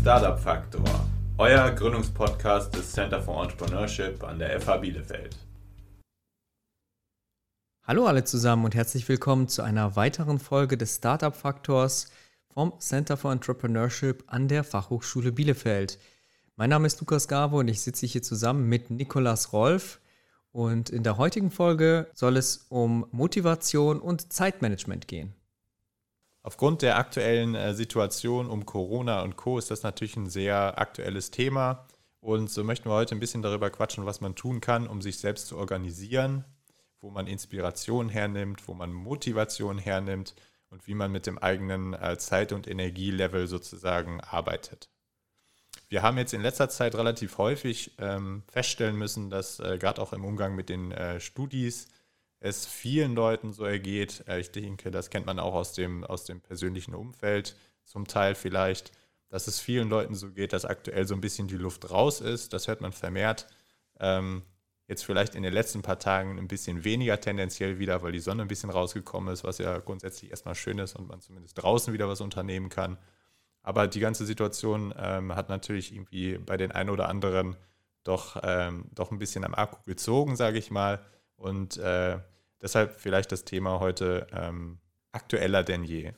Startup Faktor, euer Gründungspodcast des Center for Entrepreneurship an der FH Bielefeld. Hallo alle zusammen und herzlich willkommen zu einer weiteren Folge des Startup Faktors vom Center for Entrepreneurship an der Fachhochschule Bielefeld. Mein Name ist Lukas Gabo und ich sitze hier zusammen mit Nikolas Rolf. Und in der heutigen Folge soll es um Motivation und Zeitmanagement gehen. Aufgrund der aktuellen äh, Situation um Corona und Co. ist das natürlich ein sehr aktuelles Thema. Und so möchten wir heute ein bisschen darüber quatschen, was man tun kann, um sich selbst zu organisieren, wo man Inspiration hernimmt, wo man Motivation hernimmt und wie man mit dem eigenen äh, Zeit- und Energielevel sozusagen arbeitet. Wir haben jetzt in letzter Zeit relativ häufig ähm, feststellen müssen, dass äh, gerade auch im Umgang mit den äh, Studis es vielen Leuten so ergeht. Äh, ich denke, das kennt man auch aus dem, aus dem persönlichen Umfeld zum Teil vielleicht, dass es vielen Leuten so geht, dass aktuell so ein bisschen die Luft raus ist. Das hört man vermehrt. Ähm, jetzt vielleicht in den letzten paar Tagen ein bisschen weniger tendenziell wieder, weil die Sonne ein bisschen rausgekommen ist, was ja grundsätzlich erstmal schön ist und man zumindest draußen wieder was unternehmen kann. Aber die ganze Situation ähm, hat natürlich irgendwie bei den einen oder anderen doch, ähm, doch ein bisschen am Akku gezogen, sage ich mal. Und äh, deshalb vielleicht das Thema heute ähm, aktueller denn je.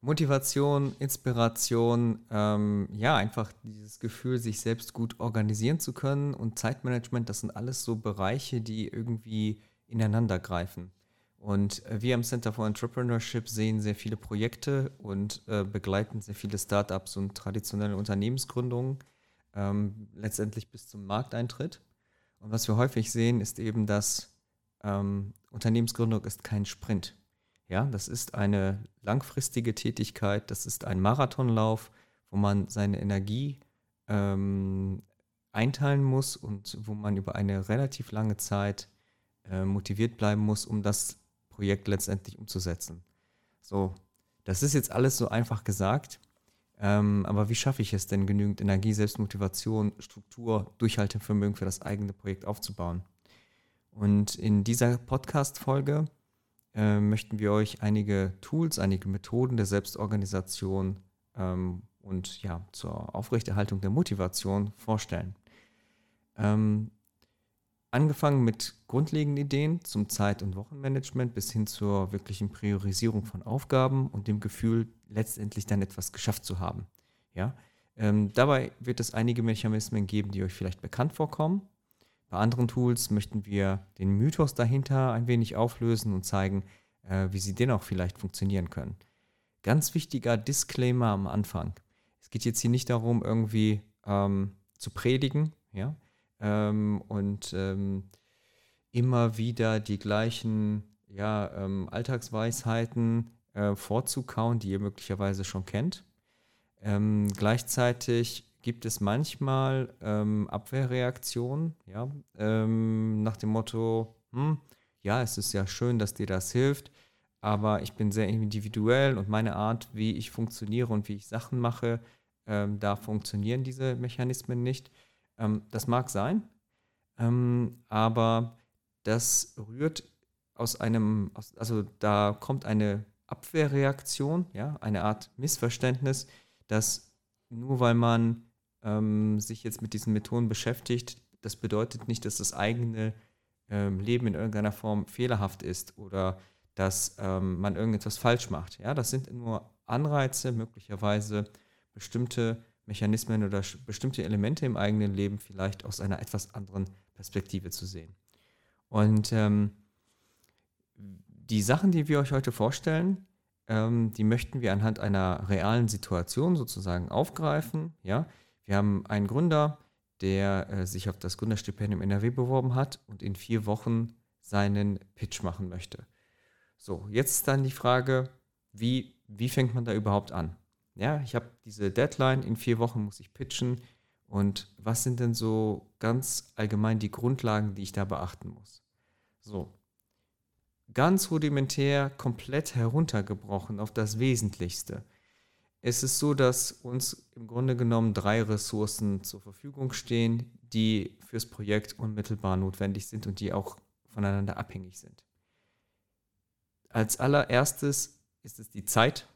Motivation, Inspiration, ähm, ja, einfach dieses Gefühl, sich selbst gut organisieren zu können und Zeitmanagement, das sind alles so Bereiche, die irgendwie ineinander greifen. Und äh, wir am Center for Entrepreneurship sehen sehr viele Projekte und äh, begleiten sehr viele Startups und traditionelle Unternehmensgründungen ähm, letztendlich bis zum Markteintritt. Und was wir häufig sehen, ist eben, dass ähm, Unternehmensgründung ist kein Sprint. Ja, das ist eine langfristige Tätigkeit, das ist ein Marathonlauf, wo man seine Energie ähm, einteilen muss und wo man über eine relativ lange Zeit äh, motiviert bleiben muss, um das Projekt letztendlich umzusetzen. So, das ist jetzt alles so einfach gesagt. Ähm, aber wie schaffe ich es denn, genügend Energie, Selbstmotivation, Struktur, Durchhaltevermögen für das eigene Projekt aufzubauen? Und in dieser Podcast-Folge äh, möchten wir euch einige Tools, einige Methoden der Selbstorganisation ähm, und ja, zur Aufrechterhaltung der Motivation vorstellen. Ähm, Angefangen mit grundlegenden Ideen zum Zeit- und Wochenmanagement bis hin zur wirklichen Priorisierung von Aufgaben und dem Gefühl, letztendlich dann etwas geschafft zu haben. Ja? Ähm, dabei wird es einige Mechanismen geben, die euch vielleicht bekannt vorkommen. Bei anderen Tools möchten wir den Mythos dahinter ein wenig auflösen und zeigen, äh, wie sie dennoch vielleicht funktionieren können. Ganz wichtiger Disclaimer am Anfang. Es geht jetzt hier nicht darum, irgendwie ähm, zu predigen, ja, ähm, und ähm, immer wieder die gleichen ja, ähm, Alltagsweisheiten äh, vorzukauen, die ihr möglicherweise schon kennt. Ähm, gleichzeitig gibt es manchmal ähm, Abwehrreaktionen, ja, ähm, nach dem Motto, hm, ja, es ist ja schön, dass dir das hilft, aber ich bin sehr individuell und meine Art, wie ich funktioniere und wie ich Sachen mache, da funktionieren diese Mechanismen nicht. Ähm, das mag sein, ähm, aber das rührt aus einem, also da kommt eine Abwehrreaktion, ja, eine Art Missverständnis, dass nur weil man ähm, sich jetzt mit diesen Methoden beschäftigt, das bedeutet nicht, dass das eigene ähm, Leben in irgendeiner Form fehlerhaft ist oder dass ähm, man irgendetwas falsch macht. Ja, das sind nur Anreize, möglicherweise bestimmte Mechanismen oder bestimmte Elemente im eigenen Leben vielleicht aus einer etwas anderen Perspektive zu sehen. Und ähm, die Sachen, die wir euch heute vorstellen, ähm, die möchten wir anhand einer realen Situation sozusagen aufgreifen. Ja? Wir haben einen Gründer, der äh, sich auf das Gründerstipendium NRW beworben hat und in vier Wochen seinen Pitch machen möchte. So, jetzt ist dann die Frage, wie, wie fängt man da überhaupt an? ja, ich habe diese Deadline, in vier Wochen muss ich pitchen. Und was sind denn so ganz allgemein die Grundlagen, die ich da beachten muss? So, ganz rudimentär, komplett heruntergebrochen auf das Wesentlichste. Es ist so, dass uns im Grunde genommen drei Ressourcen zur Verfügung stehen, die fürs Projekt unmittelbar notwendig sind und die auch voneinander abhängig sind. Als allererstes ist es die Zeit,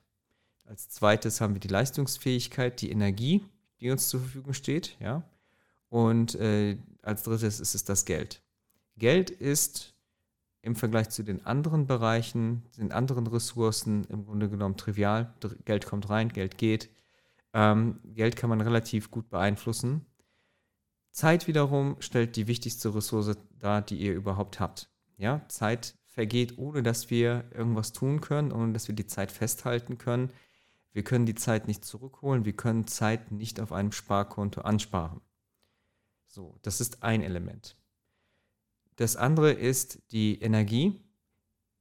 Als zweites haben wir die Leistungsfähigkeit, die Energie, die uns zur Verfügung steht. Ja? Und äh, als drittes ist es das Geld. Geld ist im Vergleich zu den anderen Bereichen, den anderen Ressourcen im Grunde genommen trivial. Geld kommt rein, Geld geht. Ähm, Geld kann man relativ gut beeinflussen. Zeit wiederum stellt die wichtigste Ressource dar, die ihr überhaupt habt. Ja, Zeit vergeht, ohne dass wir irgendwas tun können, ohne dass wir die Zeit festhalten können. Wir können die Zeit nicht zurückholen, wir können Zeit nicht auf einem Sparkonto ansparen. So, das ist ein Element. Das andere ist die Energie,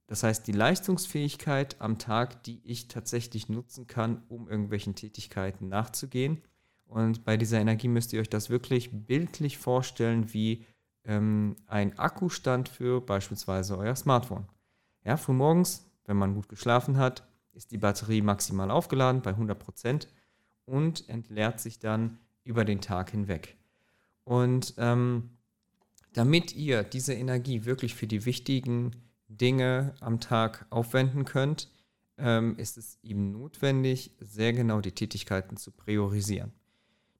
das heißt die Leistungsfähigkeit am Tag, die ich tatsächlich nutzen kann, um irgendwelchen Tätigkeiten nachzugehen. Und bei dieser Energie müsst ihr euch das wirklich bildlich vorstellen wie ähm, ein Akkustand für beispielsweise euer Smartphone. Ja, früh morgens, wenn man gut geschlafen hat, ist die Batterie maximal aufgeladen bei 100% und entleert sich dann über den Tag hinweg. Und ähm, damit ihr diese Energie wirklich für die wichtigen Dinge am Tag aufwenden könnt, ähm, ist es eben notwendig, sehr genau die Tätigkeiten zu priorisieren.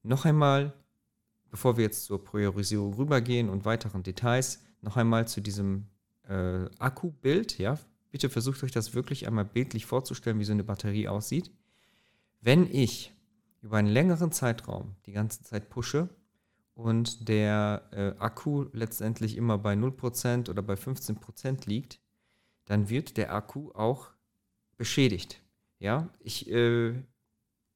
Noch einmal, bevor wir jetzt zur Priorisierung rübergehen und weiteren Details, noch einmal zu diesem äh, Akkubild. Ja? Bitte versucht euch das wirklich einmal bildlich vorzustellen, wie so eine Batterie aussieht. Wenn ich über einen längeren Zeitraum die ganze Zeit pushe und der äh, Akku letztendlich immer bei 0% oder bei 15% liegt, dann wird der Akku auch beschädigt. Ja, ich, äh,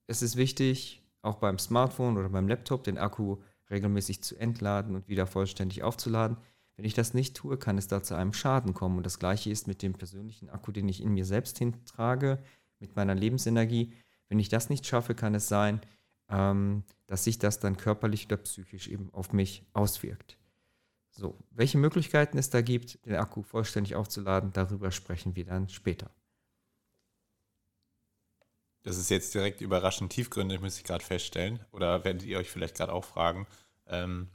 es ist wichtig, auch beim Smartphone oder beim Laptop den Akku regelmäßig zu entladen und wieder vollständig aufzuladen. Wenn ich das nicht tue, kann es da zu einem Schaden kommen. Und das gleiche ist mit dem persönlichen Akku, den ich in mir selbst hintrage, mit meiner Lebensenergie. Wenn ich das nicht schaffe, kann es sein, ähm, dass sich das dann körperlich oder psychisch eben auf mich auswirkt. So, welche Möglichkeiten es da gibt, den Akku vollständig aufzuladen, darüber sprechen wir dann später. Das ist jetzt direkt überraschend tiefgründig, muss ich gerade feststellen. Oder werdet ihr euch vielleicht gerade auch fragen. Ähm,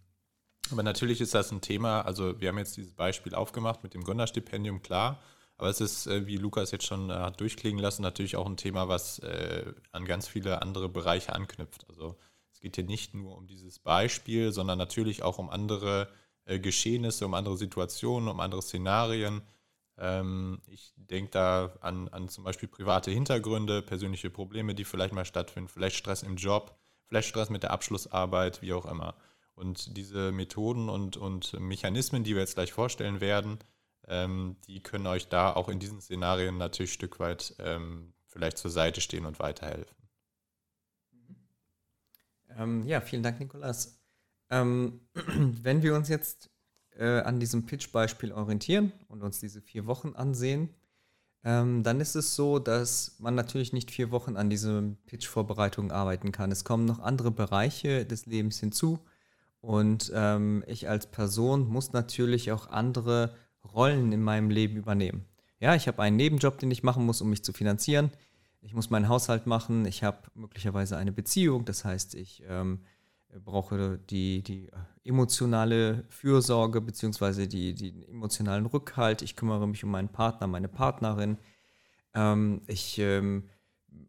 aber natürlich ist das ein Thema, also wir haben jetzt dieses Beispiel aufgemacht mit dem Gründerstipendium, klar. Aber es ist, äh, wie Lukas jetzt schon äh, hat durchklingen lassen, natürlich auch ein Thema, was äh, an ganz viele andere Bereiche anknüpft. Also es geht hier nicht nur um dieses Beispiel, sondern natürlich auch um andere Geschehnisse, um andere Situationen, um andere Szenarien. Ähm, ich denke da an, an zum Beispiel private Hintergründe, persönliche Probleme, die vielleicht mal stattfinden, vielleicht Stress im Job, vielleicht Stress mit der Abschlussarbeit, wie auch immer. Und diese Methoden und, und Mechanismen, die wir jetzt gleich vorstellen werden, ähm, die können euch da auch in diesen Szenarien natürlich ein Stück weit ähm, vielleicht zur Seite stehen und weiterhelfen. Ähm, ja, vielen Dank, Nikolas. Ähm, wenn wir uns jetzt äh, an diesem Pitch-Beispiel orientieren und uns diese vier Wochen ansehen, ähm, dann ist es so, dass man natürlich nicht vier Wochen an dieser Pitch-Vorbereitung arbeiten kann. Es kommen noch andere Bereiche des Lebens hinzu und ähm, ich als Person muss natürlich auch andere Rollen in meinem Leben übernehmen. Ja, ich habe einen Nebenjob, den ich machen muss, um mich zu finanzieren. Ich muss meinen Haushalt machen. Ich habe möglicherweise eine Beziehung. Das heißt, ich ähm, brauche die, die emotionale Fürsorge bzw. Die, den emotionalen Rückhalt. Ich kümmere mich um meinen Partner, meine Partnerin. Ähm, ich ähm,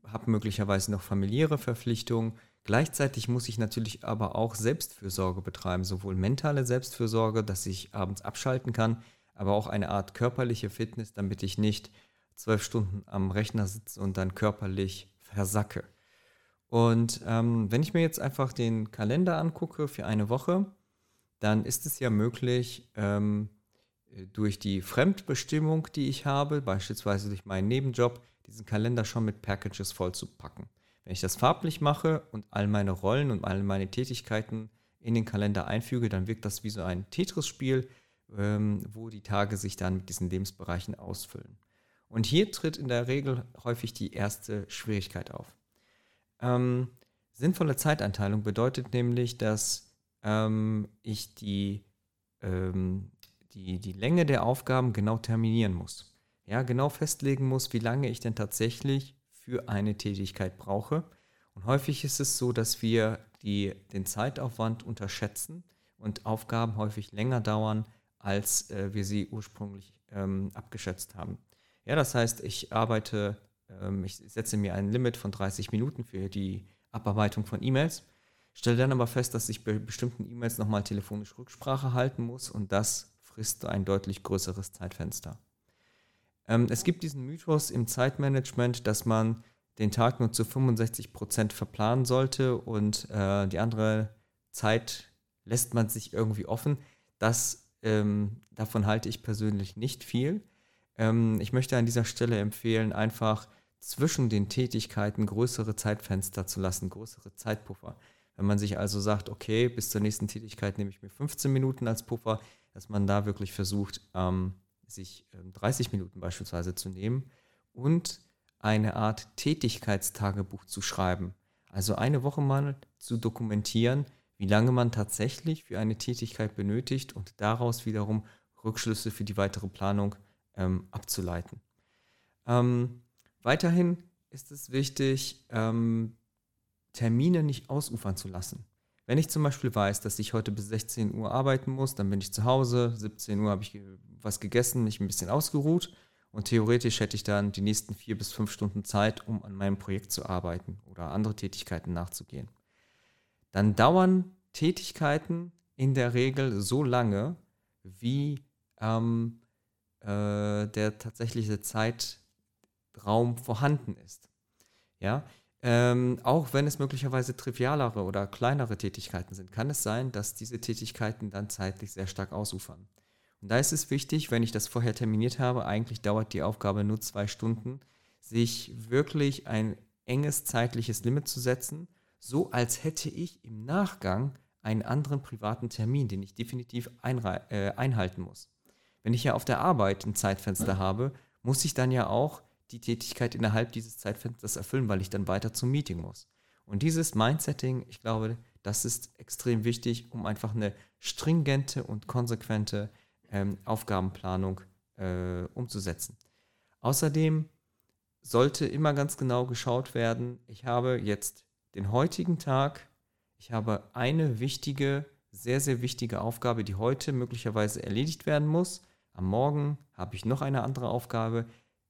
habe möglicherweise noch familiäre Verpflichtungen. Gleichzeitig muss ich natürlich aber auch Selbstfürsorge betreiben, sowohl mentale Selbstfürsorge, dass ich abends abschalten kann, aber auch eine Art körperliche Fitness, damit ich nicht zwölf Stunden am Rechner sitze und dann körperlich versacke. Und ähm, wenn ich mir jetzt einfach den Kalender angucke für eine Woche, dann ist es ja möglich, ähm, durch die Fremdbestimmung, die ich habe, beispielsweise durch meinen Nebenjob, diesen Kalender schon mit Packages vollzupacken. Wenn ich das farblich mache und all meine Rollen und all meine Tätigkeiten in den Kalender einfüge, dann wirkt das wie so ein Tetris-Spiel, ähm, wo die Tage sich dann mit diesen Lebensbereichen ausfüllen. Und hier tritt in der Regel häufig die erste Schwierigkeit auf. Ähm, sinnvolle Zeiteinteilung bedeutet nämlich, dass ähm, ich die, ähm, die, die Länge der Aufgaben genau terminieren muss. Ja, genau festlegen muss, wie lange ich denn tatsächlich für eine Tätigkeit brauche. Und häufig ist es so, dass wir die, den Zeitaufwand unterschätzen und Aufgaben häufig länger dauern, als äh, wir sie ursprünglich ähm, abgeschätzt haben. Ja, das heißt, ich arbeite äh, ähm, ich setze mir ein Limit von 30 Minuten für die Abarbeitung von E-Mails, stelle dann aber fest, dass ich bei bestimmten E-Mails nochmal telefonisch Rücksprache halten muss und das frisst ein deutlich größeres Zeitfenster. Ähm, es gibt diesen Mythos im Zeitmanagement, dass man den Tag nur zu 65 Prozent verplanen sollte und äh, die andere Zeit lässt man sich irgendwie offen. Das, ähm, davon halte ich persönlich nicht viel. Ähm, ich möchte an dieser Stelle empfehlen, einfach zwischen den Tätigkeiten größere Zeitfenster zu lassen, größere Zeitpuffer. Wenn man sich also sagt, okay, bis zur nächsten Tätigkeit nehme ich mir 15 Minuten als Puffer, dass man da wirklich versucht, ähm, sich 30 ähm, Minuten beispielsweise zu nehmen und eine Art Tätigkeitstagebuch zu schreiben. Also eine Woche mal zu dokumentieren, wie lange man tatsächlich für eine Tätigkeit benötigt und daraus wiederum Rückschlüsse für die weitere Planung ähm, abzuleiten. Ähm, weiterhin ist es wichtig, ähm, Termine nicht ausufern zu lassen. Wenn ich zum Beispiel weiß, dass ich heute bis 16 Uhr arbeiten muss, dann bin ich zu Hause, 17 Uhr habe ich was gegessen, mich ein bisschen ausgeruht und theoretisch hätte ich dann die nächsten vier bis fünf Stunden Zeit, um an meinem Projekt zu arbeiten oder andere Tätigkeiten nachzugehen. Dann dauern Tätigkeiten in der Regel so lange, wie ähm, äh, der tatsächliche Zeitraum vorhanden ist. Ja, ähm, auch wenn es möglicherweise trivialere oder kleinere Tätigkeiten sind, kann es sein, dass diese Tätigkeiten dann zeitlich sehr stark ausufern. Und da ist es wichtig, wenn ich das vorher terminiert habe, eigentlich dauert die Aufgabe nur zwei Stunden, sich wirklich ein enges zeitliches Limit zu setzen, so als hätte ich im Nachgang einen anderen privaten Termin, den ich definitiv äh, einhalten muss. Wenn ich ja auf der Arbeit ein Zeitfenster habe, muss ich dann ja auch die Tätigkeit innerhalb dieses Zeitfensters erfüllen, weil ich dann weiter zum Meeting muss. Und dieses Mindsetting, ich glaube, das ist extrem wichtig, um einfach eine stringente und konsequente ähm, Aufgabenplanung äh, umzusetzen. Außerdem sollte immer ganz genau geschaut werden, ich habe jetzt den heutigen Tag, ich habe eine wichtige, sehr, sehr wichtige Aufgabe, die heute möglicherweise erledigt werden muss. Am Morgen habe ich noch eine andere Aufgabe.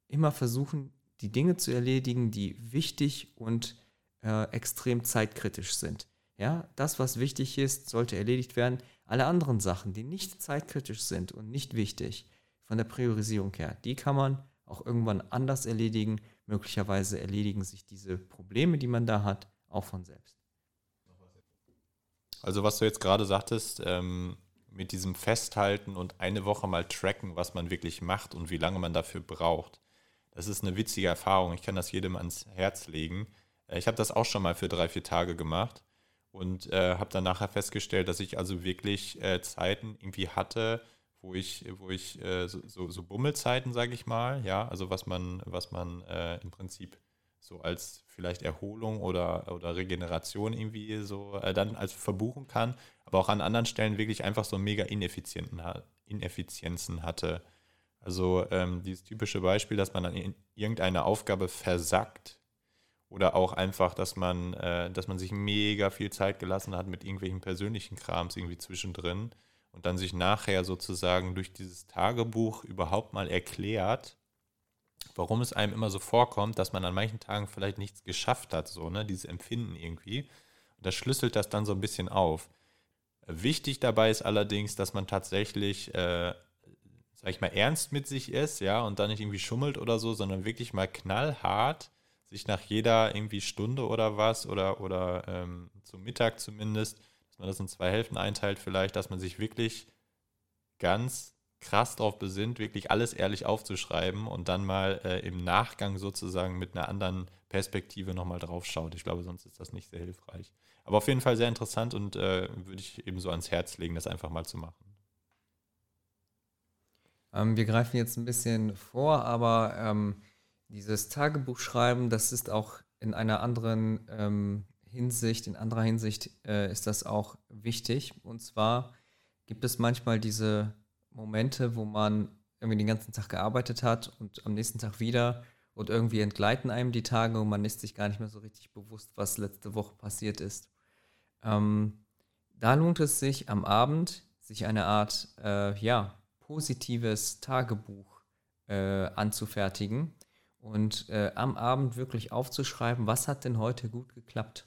Immer versuchen, die Dinge zu erledigen, die wichtig und äh, extrem zeitkritisch sind. Ja, das, was wichtig ist, sollte erledigt werden. Alle anderen Sachen, die nicht zeitkritisch sind und nicht wichtig, von der Priorisierung her, die kann man auch irgendwann anders erledigen. Möglicherweise erledigen sich diese Probleme, die man da hat, auch von selbst. Also was du jetzt gerade sagtest, ähm, mit diesem Festhalten und eine Woche mal tracken, was man wirklich macht und wie lange man dafür braucht. Das ist eine witzige Erfahrung. Ich kann das jedem ans Herz legen. Äh, ich habe das auch schon mal für drei, vier Tage gemacht und äh, habe dann nachher festgestellt, dass ich also wirklich äh, Zeiten irgendwie hatte, wo ich, wo ich äh, so, so, Bummelzeiten, sage ich mal, ja, also was man, was man äh, im Prinzip so als vielleicht Erholung oder, oder Regeneration irgendwie so äh, dann als verbuchen kann, aber auch an anderen Stellen wirklich einfach so mega Ineffizienten, Ineffizienzen hatte. Also ähm, dieses typische Beispiel, dass man an irgendeine Aufgabe versackt, oder auch einfach, dass man, äh, dass man sich mega viel Zeit gelassen hat mit irgendwelchen persönlichen Krams irgendwie zwischendrin und dann sich nachher sozusagen durch dieses Tagebuch überhaupt mal erklärt, warum es einem immer so vorkommt, dass man an manchen Tagen vielleicht nichts geschafft hat, so, ne, dieses Empfinden irgendwie. Und das schlüsselt das dann so ein bisschen auf. Wichtig dabei ist allerdings, dass man tatsächlich, äh, sag ich mal, ernst mit sich ist, ja, und dann nicht irgendwie schummelt oder so, sondern wirklich mal knallhart sich nach jeder irgendwie Stunde oder was oder, oder ähm, zum Mittag zumindest, dass man das in zwei Hälften einteilt vielleicht, dass man sich wirklich ganz krass darauf besinnt, wirklich alles ehrlich aufzuschreiben und dann mal äh, im Nachgang sozusagen mit einer anderen Perspektive nochmal drauf schaut. Ich glaube, sonst ist das nicht sehr hilfreich. Aber auf jeden Fall sehr interessant und äh, würde ich eben so ans Herz legen, das einfach mal zu machen. Ähm, wir greifen jetzt ein bisschen vor, aber ähm, dieses Tagebuchschreiben, das ist auch in einer anderen ähm, Hinsicht, in anderer Hinsicht äh, ist das auch wichtig. Und zwar gibt es manchmal diese Momente, wo man irgendwie den ganzen Tag gearbeitet hat und am nächsten Tag wieder und irgendwie entgleiten einem die Tage und man ist sich gar nicht mehr so richtig bewusst, was letzte Woche passiert ist. Ähm, da lohnt es sich am Abend, sich eine Art, äh, ja, positives Tagebuch äh, anzufertigen und äh, am Abend wirklich aufzuschreiben, was hat denn heute gut geklappt.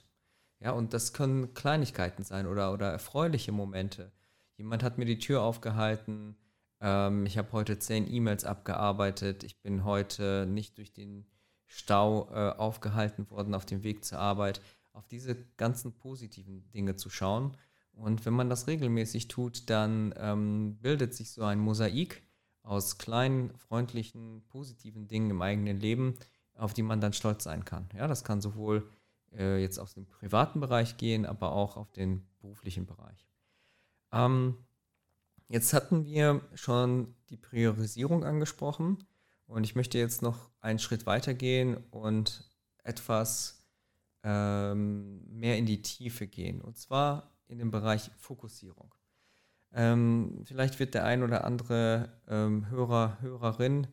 Ja, und das können Kleinigkeiten sein oder, oder erfreuliche Momente. Jemand hat mir die Tür aufgehalten, ähm, ich habe heute zehn E-Mails abgearbeitet, ich bin heute nicht durch den Stau äh, aufgehalten worden auf dem Weg zur Arbeit. Auf diese ganzen positiven Dinge zu schauen. Und wenn man das regelmäßig tut, dann ähm, bildet sich so ein Mosaik aus kleinen, freundlichen, positiven Dingen im eigenen Leben, auf die man dann stolz sein kann. Ja, das kann sowohl äh, jetzt aus dem privaten Bereich gehen, aber auch auf den beruflichen Bereich. Ähm, jetzt hatten wir schon die Priorisierung angesprochen und ich möchte jetzt noch einen Schritt weiter gehen und etwas ähm, mehr in die Tiefe gehen und zwar in dem Bereich Fokussierung. Ähm, vielleicht wird der ein oder andere ähm, Hörer, Hörerin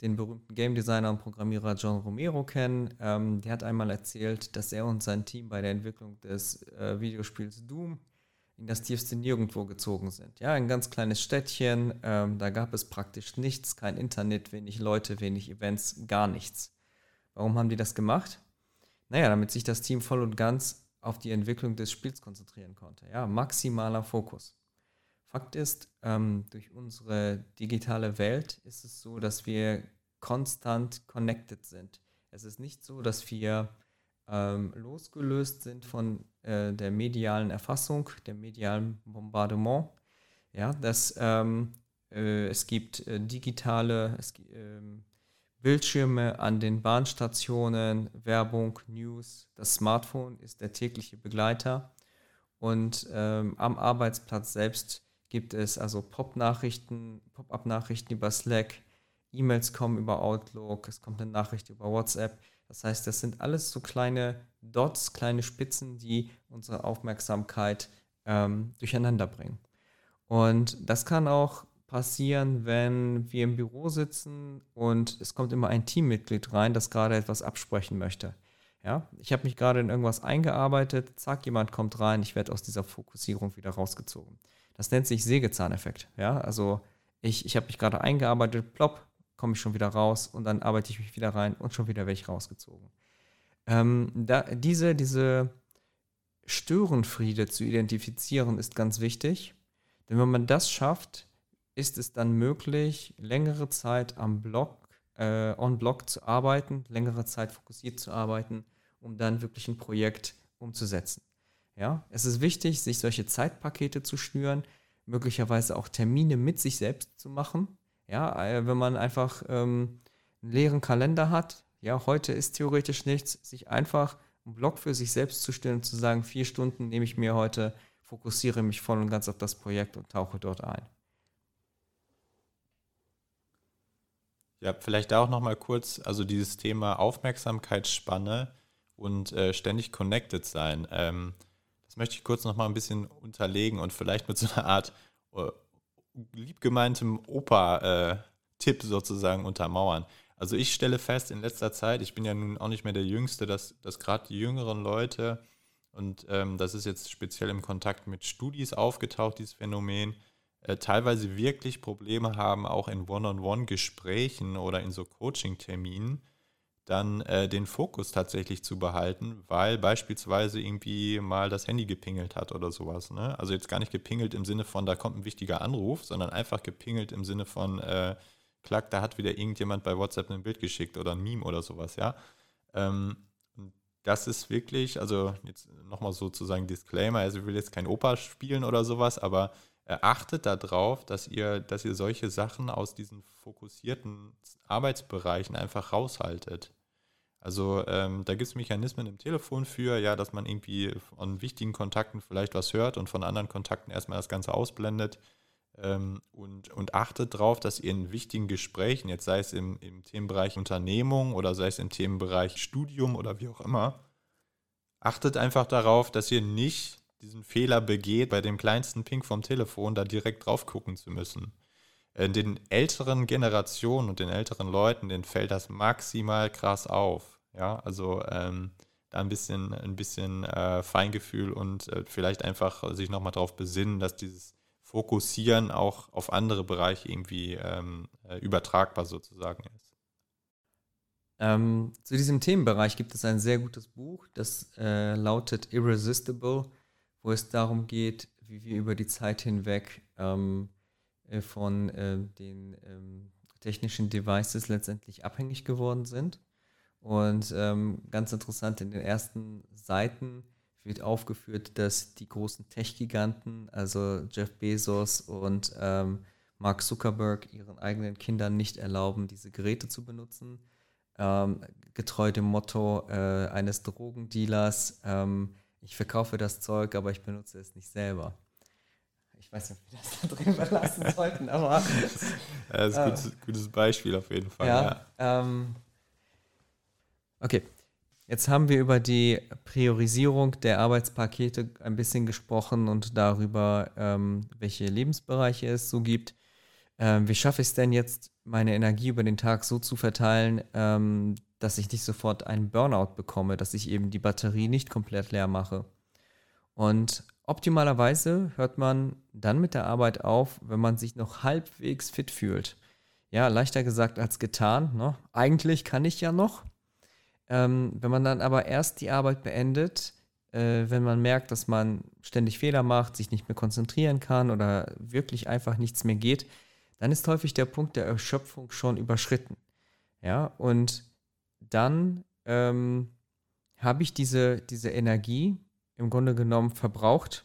den berühmten Game Designer und Programmierer John Romero kennen. Ähm, der hat einmal erzählt, dass er und sein Team bei der Entwicklung des äh, Videospiels Doom in das tiefste Nirgendwo gezogen sind. Ja, ein ganz kleines Städtchen, ähm, da gab es praktisch nichts, kein Internet, wenig Leute, wenig Events, gar nichts. Warum haben die das gemacht? Naja, damit sich das Team voll und ganz auf die Entwicklung des Spiels konzentrieren konnte. Ja, maximaler Fokus. Fakt ist, ähm, durch unsere digitale Welt ist es so, dass wir konstant connected sind. Es ist nicht so, dass wir ähm, losgelöst sind von äh, der medialen Erfassung, dem medialen Bombardement. Ja, dass ähm, äh, es gibt äh, digitale es, ähm, Bildschirme an den Bahnstationen, Werbung, News. Das Smartphone ist der tägliche Begleiter. Und ähm, am Arbeitsplatz selbst gibt es also Pop-Nachrichten, Pop-up-Nachrichten über Slack, E-Mails kommen über Outlook, es kommt eine Nachricht über WhatsApp. Das heißt, das sind alles so kleine Dots, kleine Spitzen, die unsere Aufmerksamkeit ähm, durcheinander bringen. Und das kann auch passieren, wenn wir im Büro sitzen und es kommt immer ein Teammitglied rein, das gerade etwas absprechen möchte. Ja, ich habe mich gerade in irgendwas eingearbeitet, zack, jemand kommt rein, ich werde aus dieser Fokussierung wieder rausgezogen. Das nennt sich Sägezahneffekt. Ja, also ich, ich habe mich gerade eingearbeitet, plopp, komme ich schon wieder raus und dann arbeite ich mich wieder rein und schon wieder werde ich rausgezogen. Ähm, da, diese, diese Störenfriede zu identifizieren ist ganz wichtig, denn wenn man das schafft, ist es dann möglich, längere Zeit am Block, äh, on Block zu arbeiten, längere Zeit fokussiert zu arbeiten, um dann wirklich ein Projekt umzusetzen. Ja, es ist wichtig, sich solche Zeitpakete zu schnüren, möglicherweise auch Termine mit sich selbst zu machen. Ja, äh, wenn man einfach ähm, einen leeren Kalender hat, ja, heute ist theoretisch nichts, sich einfach einen Block für sich selbst zu stellen und zu sagen, vier Stunden nehme ich mir heute, fokussiere mich voll und ganz auf das Projekt und tauche dort ein. Ja, vielleicht auch noch mal kurz, also dieses Thema Aufmerksamkeitsspanne und äh, ständig connected sein. Ähm, das möchte ich kurz noch mal ein bisschen unterlegen und vielleicht mit so einer Art uh, liebgemeintem Opa-Tipp äh, sozusagen untermauern. Also ich stelle fest in letzter Zeit, ich bin ja nun auch nicht mehr der Jüngste, dass, dass gerade die jüngeren Leute, und ähm, das ist jetzt speziell im Kontakt mit Studis aufgetaucht, dieses Phänomen, äh, teilweise wirklich Probleme haben, auch in One-on-One-Gesprächen oder in so Coaching-Terminen, dann äh, den Fokus tatsächlich zu behalten, weil beispielsweise irgendwie mal das Handy gepingelt hat oder sowas. Ne? Also jetzt gar nicht gepingelt im Sinne von, da kommt ein wichtiger Anruf, sondern einfach gepingelt im Sinne von, äh, klack, da hat wieder irgendjemand bei WhatsApp ein Bild geschickt oder ein Meme oder sowas, ja. Ähm, das ist wirklich, also jetzt nochmal sozusagen Disclaimer, also ich will jetzt kein Opa spielen oder sowas, aber achtet darauf, dass ihr, dass ihr solche Sachen aus diesen fokussierten Arbeitsbereichen einfach raushaltet. Also ähm, da gibt es Mechanismen im Telefon für, ja, dass man irgendwie von wichtigen Kontakten vielleicht was hört und von anderen Kontakten erstmal das Ganze ausblendet. Ähm, und, und achtet darauf, dass ihr in wichtigen Gesprächen, jetzt sei es im, im Themenbereich Unternehmung oder sei es im Themenbereich Studium oder wie auch immer, achtet einfach darauf, dass ihr nicht diesen Fehler begeht, bei dem kleinsten Ping vom Telefon da direkt drauf gucken zu müssen. In äh, den älteren Generationen und den älteren Leuten, denen fällt das maximal krass auf. Ja, also ähm, da ein bisschen, ein bisschen äh, Feingefühl und äh, vielleicht einfach sich nochmal darauf besinnen, dass dieses Fokussieren auch auf andere Bereiche irgendwie ähm, äh, übertragbar sozusagen ist. Ähm, zu diesem Themenbereich gibt es ein sehr gutes Buch, das äh, lautet Irresistible, wo es darum geht, wie wir über die Zeit hinweg ähm, äh, von äh, den ähm, technischen Devices letztendlich abhängig geworden sind. Und ähm, ganz interessant, in den ersten Seiten wird aufgeführt, dass die großen Tech-Giganten, also Jeff Bezos und ähm, Mark Zuckerberg, ihren eigenen Kindern nicht erlauben, diese Geräte zu benutzen. Ähm, getreu dem Motto äh, eines Drogendealers, ähm, ich verkaufe das Zeug, aber ich benutze es nicht selber. Ich weiß nicht, ob wir das da drin verlassen sollten, aber. das ist ein gutes, äh, gutes, Beispiel auf jeden Fall. Ja. ja. Ähm, okay. Jetzt haben wir über die Priorisierung der Arbeitspakete ein bisschen gesprochen und darüber, ähm, welche Lebensbereiche es so gibt. Ähm, wie schaffe ich es denn jetzt, meine Energie über den Tag so zu verteilen, ähm, dass ich nicht sofort einen Burnout bekomme, dass ich eben die Batterie nicht komplett leer mache? Und optimalerweise hört man dann mit der Arbeit auf, wenn man sich noch halbwegs fit fühlt. Ja, leichter gesagt als getan. Ne? Eigentlich kann ich ja noch. Ähm, wenn man dann aber erst die Arbeit beendet, äh, wenn man merkt, dass man ständig Fehler macht, sich nicht mehr konzentrieren kann oder wirklich einfach nichts mehr geht, dann ist häufig der Punkt der Erschöpfung schon überschritten. Ja, und dann ähm, habe ich diese, diese Energie im Grunde genommen verbraucht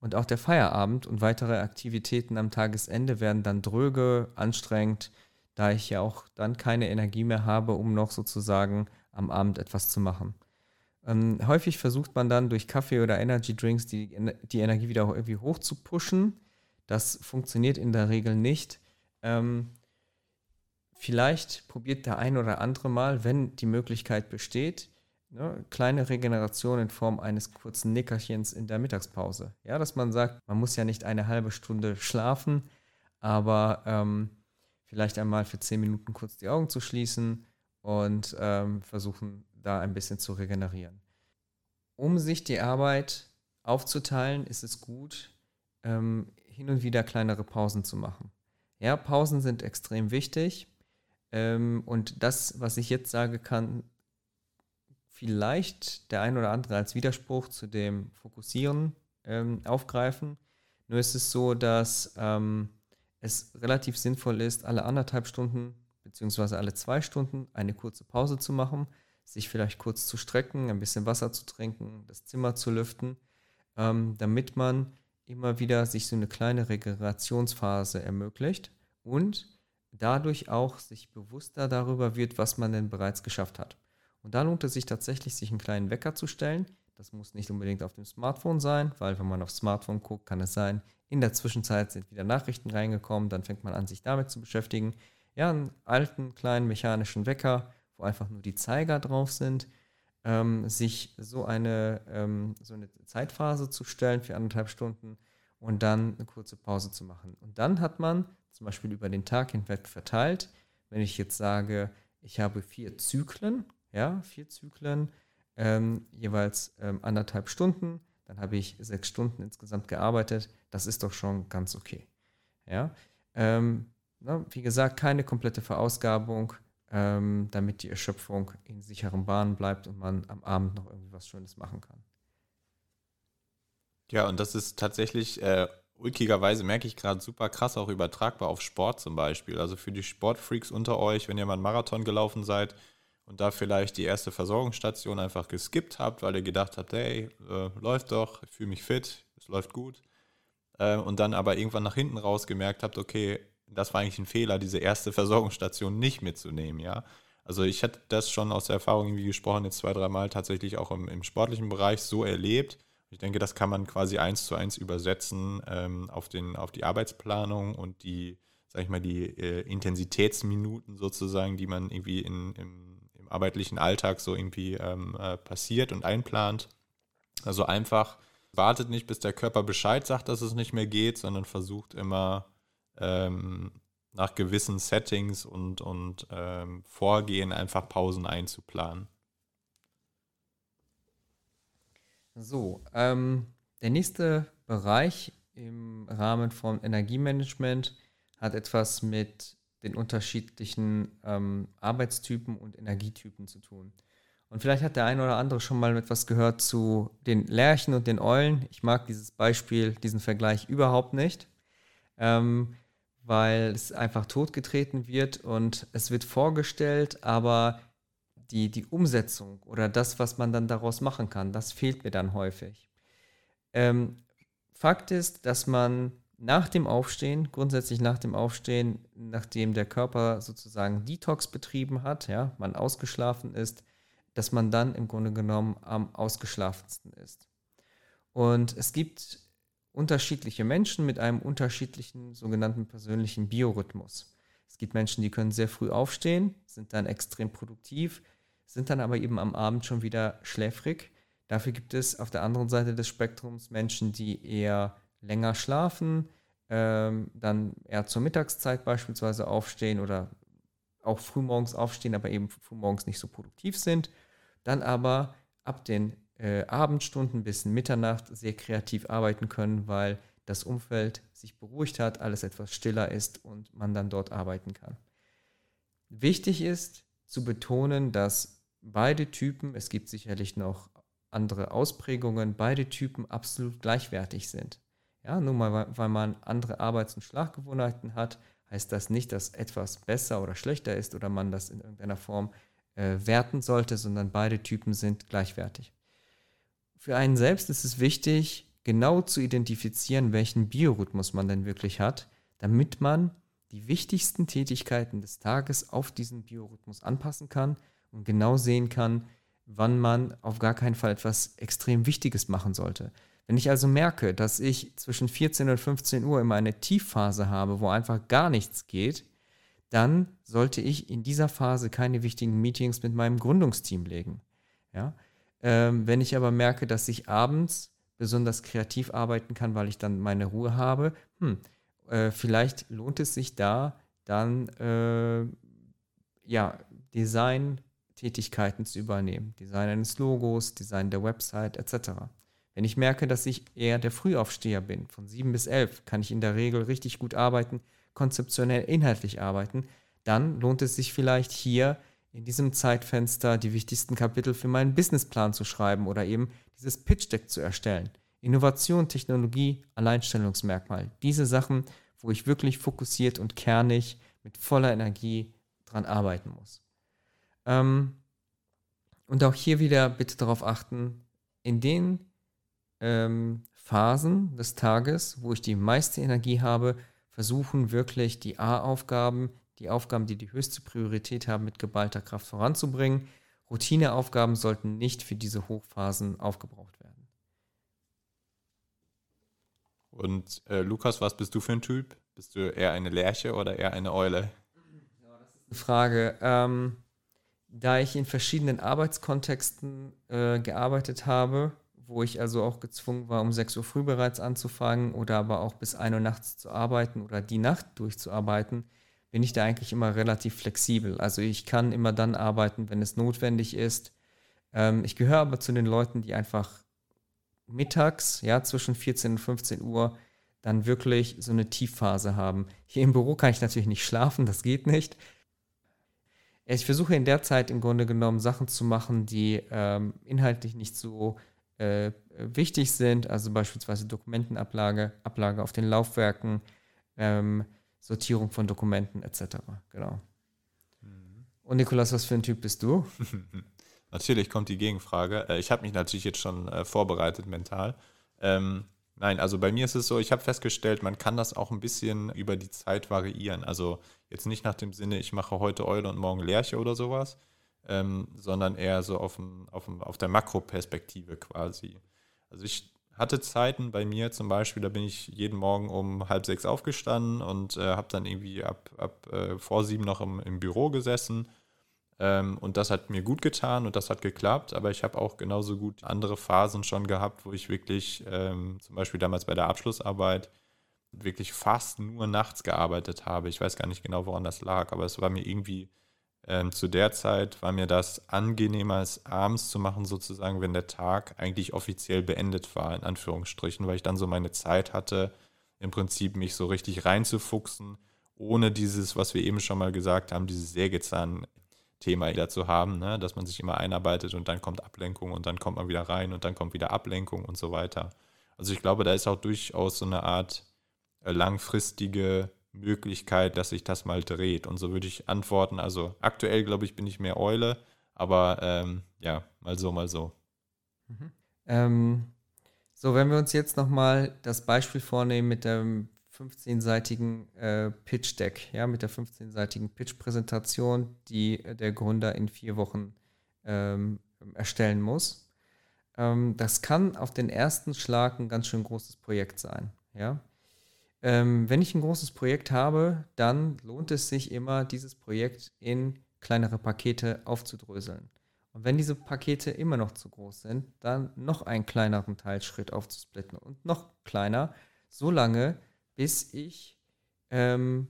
und auch der Feierabend und weitere Aktivitäten am Tagesende werden dann dröge, anstrengend, da ich ja auch dann keine Energie mehr habe, um noch sozusagen am Abend etwas zu machen. Ähm, häufig versucht man dann durch Kaffee oder Energy Drinks die, die Energie wieder irgendwie hoch zu pushen. Das funktioniert in der Regel nicht. Ähm, vielleicht probiert der ein oder andere mal, wenn die Möglichkeit besteht, ne, kleine Regeneration in Form eines kurzen Nickerchens in der Mittagspause. Ja, dass man sagt, man muss ja nicht eine halbe Stunde schlafen, aber ähm, vielleicht einmal für zehn Minuten kurz die Augen zu schließen und ähm, versuchen, da ein bisschen zu regenerieren. Um sich die Arbeit aufzuteilen, ist es gut, ähm, hin und wieder kleinere Pausen zu machen. Ja, Pausen sind extrem wichtig. Ähm, und das, was ich jetzt sage, kann vielleicht der ein oder andere als Widerspruch zu dem Fokussieren ähm, aufgreifen. Nur ist es so, dass ähm, es relativ sinnvoll ist, alle anderthalb Stunden beziehungsweise alle zwei Stunden eine kurze Pause zu machen, sich vielleicht kurz zu strecken, ein bisschen Wasser zu trinken, das Zimmer zu lüften, ähm, damit man immer wieder sich so eine kleine Regenerationsphase ermöglicht und dadurch auch sich bewusster darüber wird, was man denn bereits geschafft hat. Und da lohnt es sich tatsächlich, sich einen kleinen Wecker zu stellen. Das muss nicht unbedingt auf dem Smartphone sein, weil wenn man aufs Smartphone guckt, kann es sein, in der Zwischenzeit sind wieder Nachrichten reingekommen, dann fängt man an, sich damit zu beschäftigen. Ja, einen alten kleinen mechanischen Wecker, wo einfach nur die Zeiger drauf sind, ähm, sich so eine, ähm, so eine Zeitphase zu stellen für anderthalb Stunden und dann eine kurze Pause zu machen. Und dann hat man zum Beispiel über den Tag hinweg verteilt, wenn ich jetzt sage, ich habe vier Zyklen, ja, vier Zyklen, ähm, jeweils ähm, anderthalb Stunden, dann habe ich sechs Stunden insgesamt gearbeitet. Das ist doch schon ganz okay. Ja, ähm, na, wie gesagt, keine komplette Verausgabung, ähm, damit die Erschöpfung in sicheren Bahnen bleibt und man am Abend noch irgendwie was Schönes machen kann. Ja, und das ist tatsächlich, äh, ulkigerweise merke ich gerade super krass auch übertragbar auf Sport zum Beispiel. Also für die Sportfreaks unter euch, wenn ihr mal einen Marathon gelaufen seid und da vielleicht die erste Versorgungsstation einfach geskippt habt, weil ihr gedacht habt, hey, äh, läuft doch, ich fühle mich fit, es läuft gut. Äh, und dann aber irgendwann nach hinten raus gemerkt habt, okay, das war eigentlich ein Fehler, diese erste Versorgungsstation nicht mitzunehmen, ja. Also ich hatte das schon aus der Erfahrung, irgendwie gesprochen, jetzt zwei, dreimal tatsächlich auch im, im sportlichen Bereich so erlebt. Ich denke, das kann man quasi eins zu eins übersetzen ähm, auf, den, auf die Arbeitsplanung und die, sag ich mal, die äh, Intensitätsminuten sozusagen, die man irgendwie in, im, im arbeitlichen Alltag so irgendwie ähm, äh, passiert und einplant. Also einfach wartet nicht, bis der Körper Bescheid sagt, dass es nicht mehr geht, sondern versucht immer ähm, nach gewissen Settings und, und ähm, Vorgehen einfach Pausen einzuplanen. So, ähm, der nächste Bereich im Rahmen von Energiemanagement hat etwas mit den unterschiedlichen ähm, Arbeitstypen und Energietypen zu tun. Und vielleicht hat der eine oder andere schon mal etwas gehört zu den Lerchen und den Eulen. Ich mag dieses Beispiel, diesen Vergleich überhaupt nicht, ähm, weil es einfach totgetreten wird und es wird vorgestellt, aber die, die Umsetzung oder das, was man dann daraus machen kann, das fehlt mir dann häufig. Ähm, Fakt ist, dass man nach dem Aufstehen, grundsätzlich nach dem Aufstehen, nachdem der Körper sozusagen Detox betrieben hat, ja, man ausgeschlafen ist, dass man dann im Grunde genommen am ausgeschlafensten ist. Und es gibt unterschiedliche Menschen mit einem unterschiedlichen sogenannten persönlichen Biorhythmus. Es gibt Menschen, die können sehr früh aufstehen, sind dann extrem produktiv, sind dann aber eben am Abend schon wieder schläfrig. Dafür gibt es auf der anderen Seite des Spektrums Menschen, die eher länger schlafen, ähm, dann eher zur Mittagszeit beispielsweise aufstehen oder auch frühmorgens aufstehen, aber eben frühmorgens nicht so produktiv sind, dann aber ab den äh, Abendstunden bis Mitternacht sehr kreativ arbeiten können, weil das Umfeld sich beruhigt hat, alles etwas stiller ist und man dann dort arbeiten kann. Wichtig ist zu betonen, dass beide Typen, es gibt sicherlich noch andere Ausprägungen, beide Typen absolut gleichwertig sind. Ja, nur mal, weil man andere Arbeits- und Schlafgewohnheiten hat, heißt das nicht, dass etwas besser oder schlechter ist oder man das in irgendeiner Form äh, werten sollte, sondern beide Typen sind gleichwertig. Für einen selbst ist es wichtig, genau zu identifizieren, welchen Biorhythmus man denn wirklich hat, damit man die wichtigsten Tätigkeiten des Tages auf diesen Biorhythmus anpassen kann und genau sehen kann, wann man auf gar keinen Fall etwas extrem Wichtiges machen sollte. Wenn ich also merke, dass ich zwischen 14 und 15 Uhr immer eine Tiefphase habe, wo einfach gar nichts geht, dann sollte ich in dieser Phase keine wichtigen Meetings mit meinem Gründungsteam legen. Ja? Ähm, wenn ich aber merke, dass ich abends besonders kreativ arbeiten kann, weil ich dann meine Ruhe habe, hm, äh, vielleicht lohnt es sich da dann äh, ja, Design-Tätigkeiten zu übernehmen. Design eines Logos, Design der Website etc. Wenn ich merke, dass ich eher der Frühaufsteher bin, von 7 bis 11, kann ich in der Regel richtig gut arbeiten, konzeptionell inhaltlich arbeiten, dann lohnt es sich vielleicht hier in diesem Zeitfenster die wichtigsten Kapitel für meinen Businessplan zu schreiben oder eben dieses Pitch Deck zu erstellen. Innovation, Technologie, Alleinstellungsmerkmal. Diese Sachen, wo ich wirklich fokussiert und kernig mit voller Energie dran arbeiten muss. Ähm, und auch hier wieder bitte darauf achten, in den ähm, Phasen des Tages, wo ich die meiste Energie habe, versuchen wirklich die A-Aufgaben, die Aufgaben, die die höchste Priorität haben, mit geballter Kraft voranzubringen. Routineaufgaben sollten nicht für diese Hochphasen aufgebraucht werden. Und äh, Lukas, was bist du für ein Typ? Bist du eher eine Lerche oder eher eine Eule? Ja, das ist eine Frage. Ähm, da ich in verschiedenen Arbeitskontexten äh, gearbeitet habe, wo ich also auch gezwungen war, um 6 Uhr früh bereits anzufangen oder aber auch bis 1 Uhr nachts zu arbeiten oder die Nacht durchzuarbeiten, bin ich da eigentlich immer relativ flexibel. Also ich kann immer dann arbeiten, wenn es notwendig ist. Ähm, ich gehöre aber zu den Leuten, die einfach mittags, ja, zwischen 14 und 15 Uhr dann wirklich so eine Tiefphase haben. Hier im Büro kann ich natürlich nicht schlafen, das geht nicht. Ich versuche in der Zeit im Grunde genommen Sachen zu machen, die ähm, inhaltlich nicht so äh, wichtig sind, also beispielsweise Dokumentenablage, Ablage auf den Laufwerken, ähm, Sortierung von Dokumenten etc. Genau. Mhm. Und Nikolas, was für ein Typ bist du? natürlich kommt die Gegenfrage. Äh, ich habe mich natürlich jetzt schon äh, vorbereitet mental. Ähm, nein, also bei mir ist es so, ich habe festgestellt, man kann das auch ein bisschen über die Zeit variieren. Also jetzt nicht nach dem Sinne, ich mache heute Eule und morgen Lerche oder sowas, ähm, sondern eher so auf, dem, auf, dem, auf der Makroperspektive quasi. Also ich hatte Zeiten bei mir zum Beispiel, da bin ich jeden Morgen um halb sechs aufgestanden und äh, habe dann irgendwie ab, ab äh, vor sieben noch im, im Büro gesessen. Ähm, und das hat mir gut getan und das hat geklappt, aber ich habe auch genauso gut andere Phasen schon gehabt, wo ich wirklich, ähm, zum Beispiel damals bei der Abschlussarbeit, wirklich fast nur nachts gearbeitet habe. Ich weiß gar nicht genau, woran das lag, aber es war mir irgendwie ähm, zu der Zeit war mir das angenehmer, es abends zu machen, sozusagen, wenn der Tag eigentlich offiziell beendet war, in Anführungsstrichen, weil ich dann so meine Zeit hatte, im Prinzip mich so richtig reinzufuchsen ohne dieses, was wir eben schon mal gesagt haben, dieses Sägezahn-Thema dazu haben, ne? dass man sich immer einarbeitet und dann kommt Ablenkung und dann kommt man wieder rein und dann kommt wieder Ablenkung und so weiter. Also ich glaube, da ist auch durchaus so eine Art äh, langfristige Möglichkeit, dass sich das mal dreht. Und so würde ich antworten. Also aktuell, glaube ich, bin ich mehr Eule, aber ähm, ja, mal so, mal so. Mhm. Ähm, so, wenn wir uns jetzt nochmal das Beispiel vornehmen mit dem 15-seitigen äh, Pitch-Deck, ja, mit der 15-seitigen Pitch-Präsentation, die der Gründer in vier Wochen ähm, erstellen muss. Ähm, das kann auf den ersten Schlag ein ganz schön großes Projekt sein, ja. Ähm, wenn ich ein großes Projekt habe, dann lohnt es sich immer, dieses Projekt in kleinere Pakete aufzudröseln. Und wenn diese Pakete immer noch zu groß sind, dann noch einen kleineren Teilschritt aufzusplitten und noch kleiner, so lange, bis ich ähm,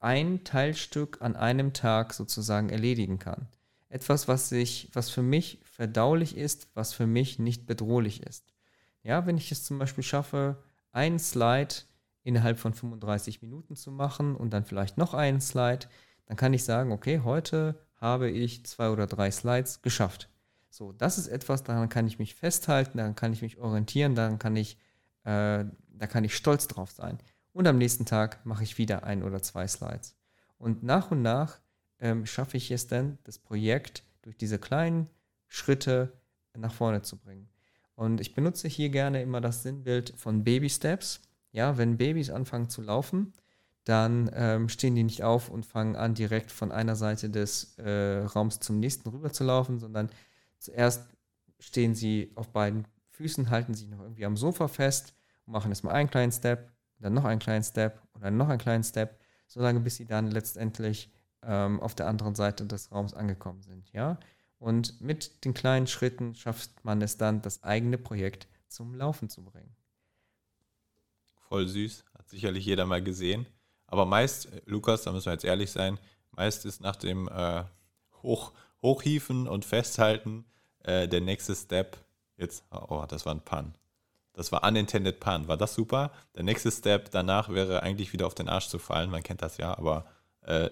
ein Teilstück an einem Tag sozusagen erledigen kann. Etwas, was sich, was für mich verdaulich ist, was für mich nicht bedrohlich ist. Ja, wenn ich es zum Beispiel schaffe, einen Slide innerhalb von 35 Minuten zu machen und dann vielleicht noch einen Slide, dann kann ich sagen, okay, heute habe ich zwei oder drei Slides geschafft. So, das ist etwas, daran kann ich mich festhalten, daran kann ich mich orientieren, daran kann ich äh, da kann ich stolz drauf sein. Und am nächsten Tag mache ich wieder ein oder zwei Slides. Und nach und nach ähm, schaffe ich es dann, das Projekt durch diese kleinen Schritte nach vorne zu bringen. Und ich benutze hier gerne immer das Sinnbild von Baby Steps. Ja, wenn Babys anfangen zu laufen, dann ähm, stehen die nicht auf und fangen an, direkt von einer Seite des äh, Raums zum nächsten rüber zu laufen, sondern zuerst stehen sie auf beiden Füßen, halten sich noch irgendwie am Sofa fest machen erstmal einen kleinen Step, dann noch einen kleinen Step und dann noch einen kleinen Step, solange bis sie dann letztendlich ähm, auf der anderen Seite des Raums angekommen sind. Ja? Und mit den kleinen Schritten schafft man es dann, das eigene Projekt zum Laufen zu bringen. Voll süß, hat sicherlich jeder mal gesehen. Aber meist, Lukas, da müssen wir jetzt ehrlich sein, meist ist nach dem äh, Hoch, Hochhieven und Festhalten äh, der nächste Step jetzt, oh, das war ein Pun. Das war Unintended Pun. War das super? Der nächste Step danach wäre eigentlich wieder auf den Arsch zu fallen. Man kennt das ja, aber äh,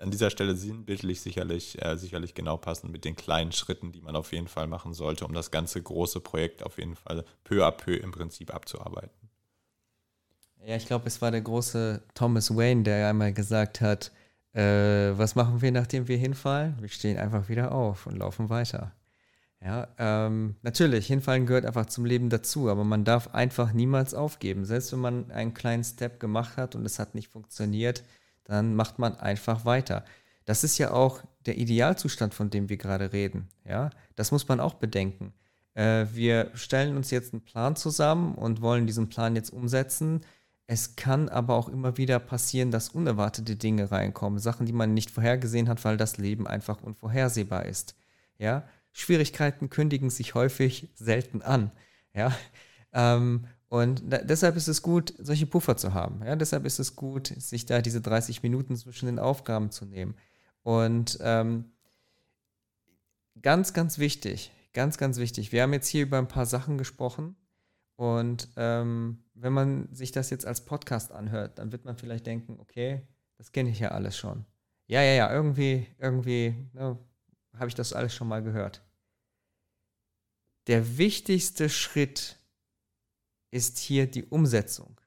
an dieser Stelle sinnbildlich sicherlich, äh, sicherlich genau passend mit den kleinen Schritten, die man auf jeden Fall machen sollte, um das ganze große Projekt auf jeden Fall peu à peu im Prinzip abzuarbeiten. Ja, ich glaube, es war der große Thomas Wayne, der einmal gesagt hat, äh, was machen wir, nachdem wir hinfallen? Wir stehen einfach wieder auf und laufen weiter. Ja, ähm, natürlich, hinfallen gehört einfach zum Leben dazu, aber man darf einfach niemals aufgeben. Selbst wenn man einen kleinen Step gemacht hat und es hat nicht funktioniert, dann macht man einfach weiter. Das ist ja auch der Idealzustand, von dem wir gerade reden. Ja, das muss man auch bedenken. Äh, wir stellen uns jetzt einen Plan zusammen und wollen diesen Plan jetzt umsetzen. Es kann aber auch immer wieder passieren, dass unerwartete Dinge reinkommen, Sachen, die man nicht vorhergesehen hat, weil das Leben einfach unvorhersehbar ist. Ja, Schwierigkeiten kündigen sich häufig selten an. Ja? Ähm, und da, deshalb ist es gut, solche Puffer zu haben. Ja? Deshalb ist es gut, sich da diese 30 Minuten zwischen den Aufgaben zu nehmen. Und ähm, ganz, ganz wichtig, ganz, ganz wichtig, wir haben jetzt hier über ein paar Sachen gesprochen. Und ähm, wenn man sich das jetzt als Podcast anhört, dann wird man vielleicht denken, okay, das kenne ich ja alles schon. Ja, ja, ja, irgendwie, irgendwie, ne, habe ich das alles schon mal gehört. Der wichtigste Schritt ist hier die Umsetzung.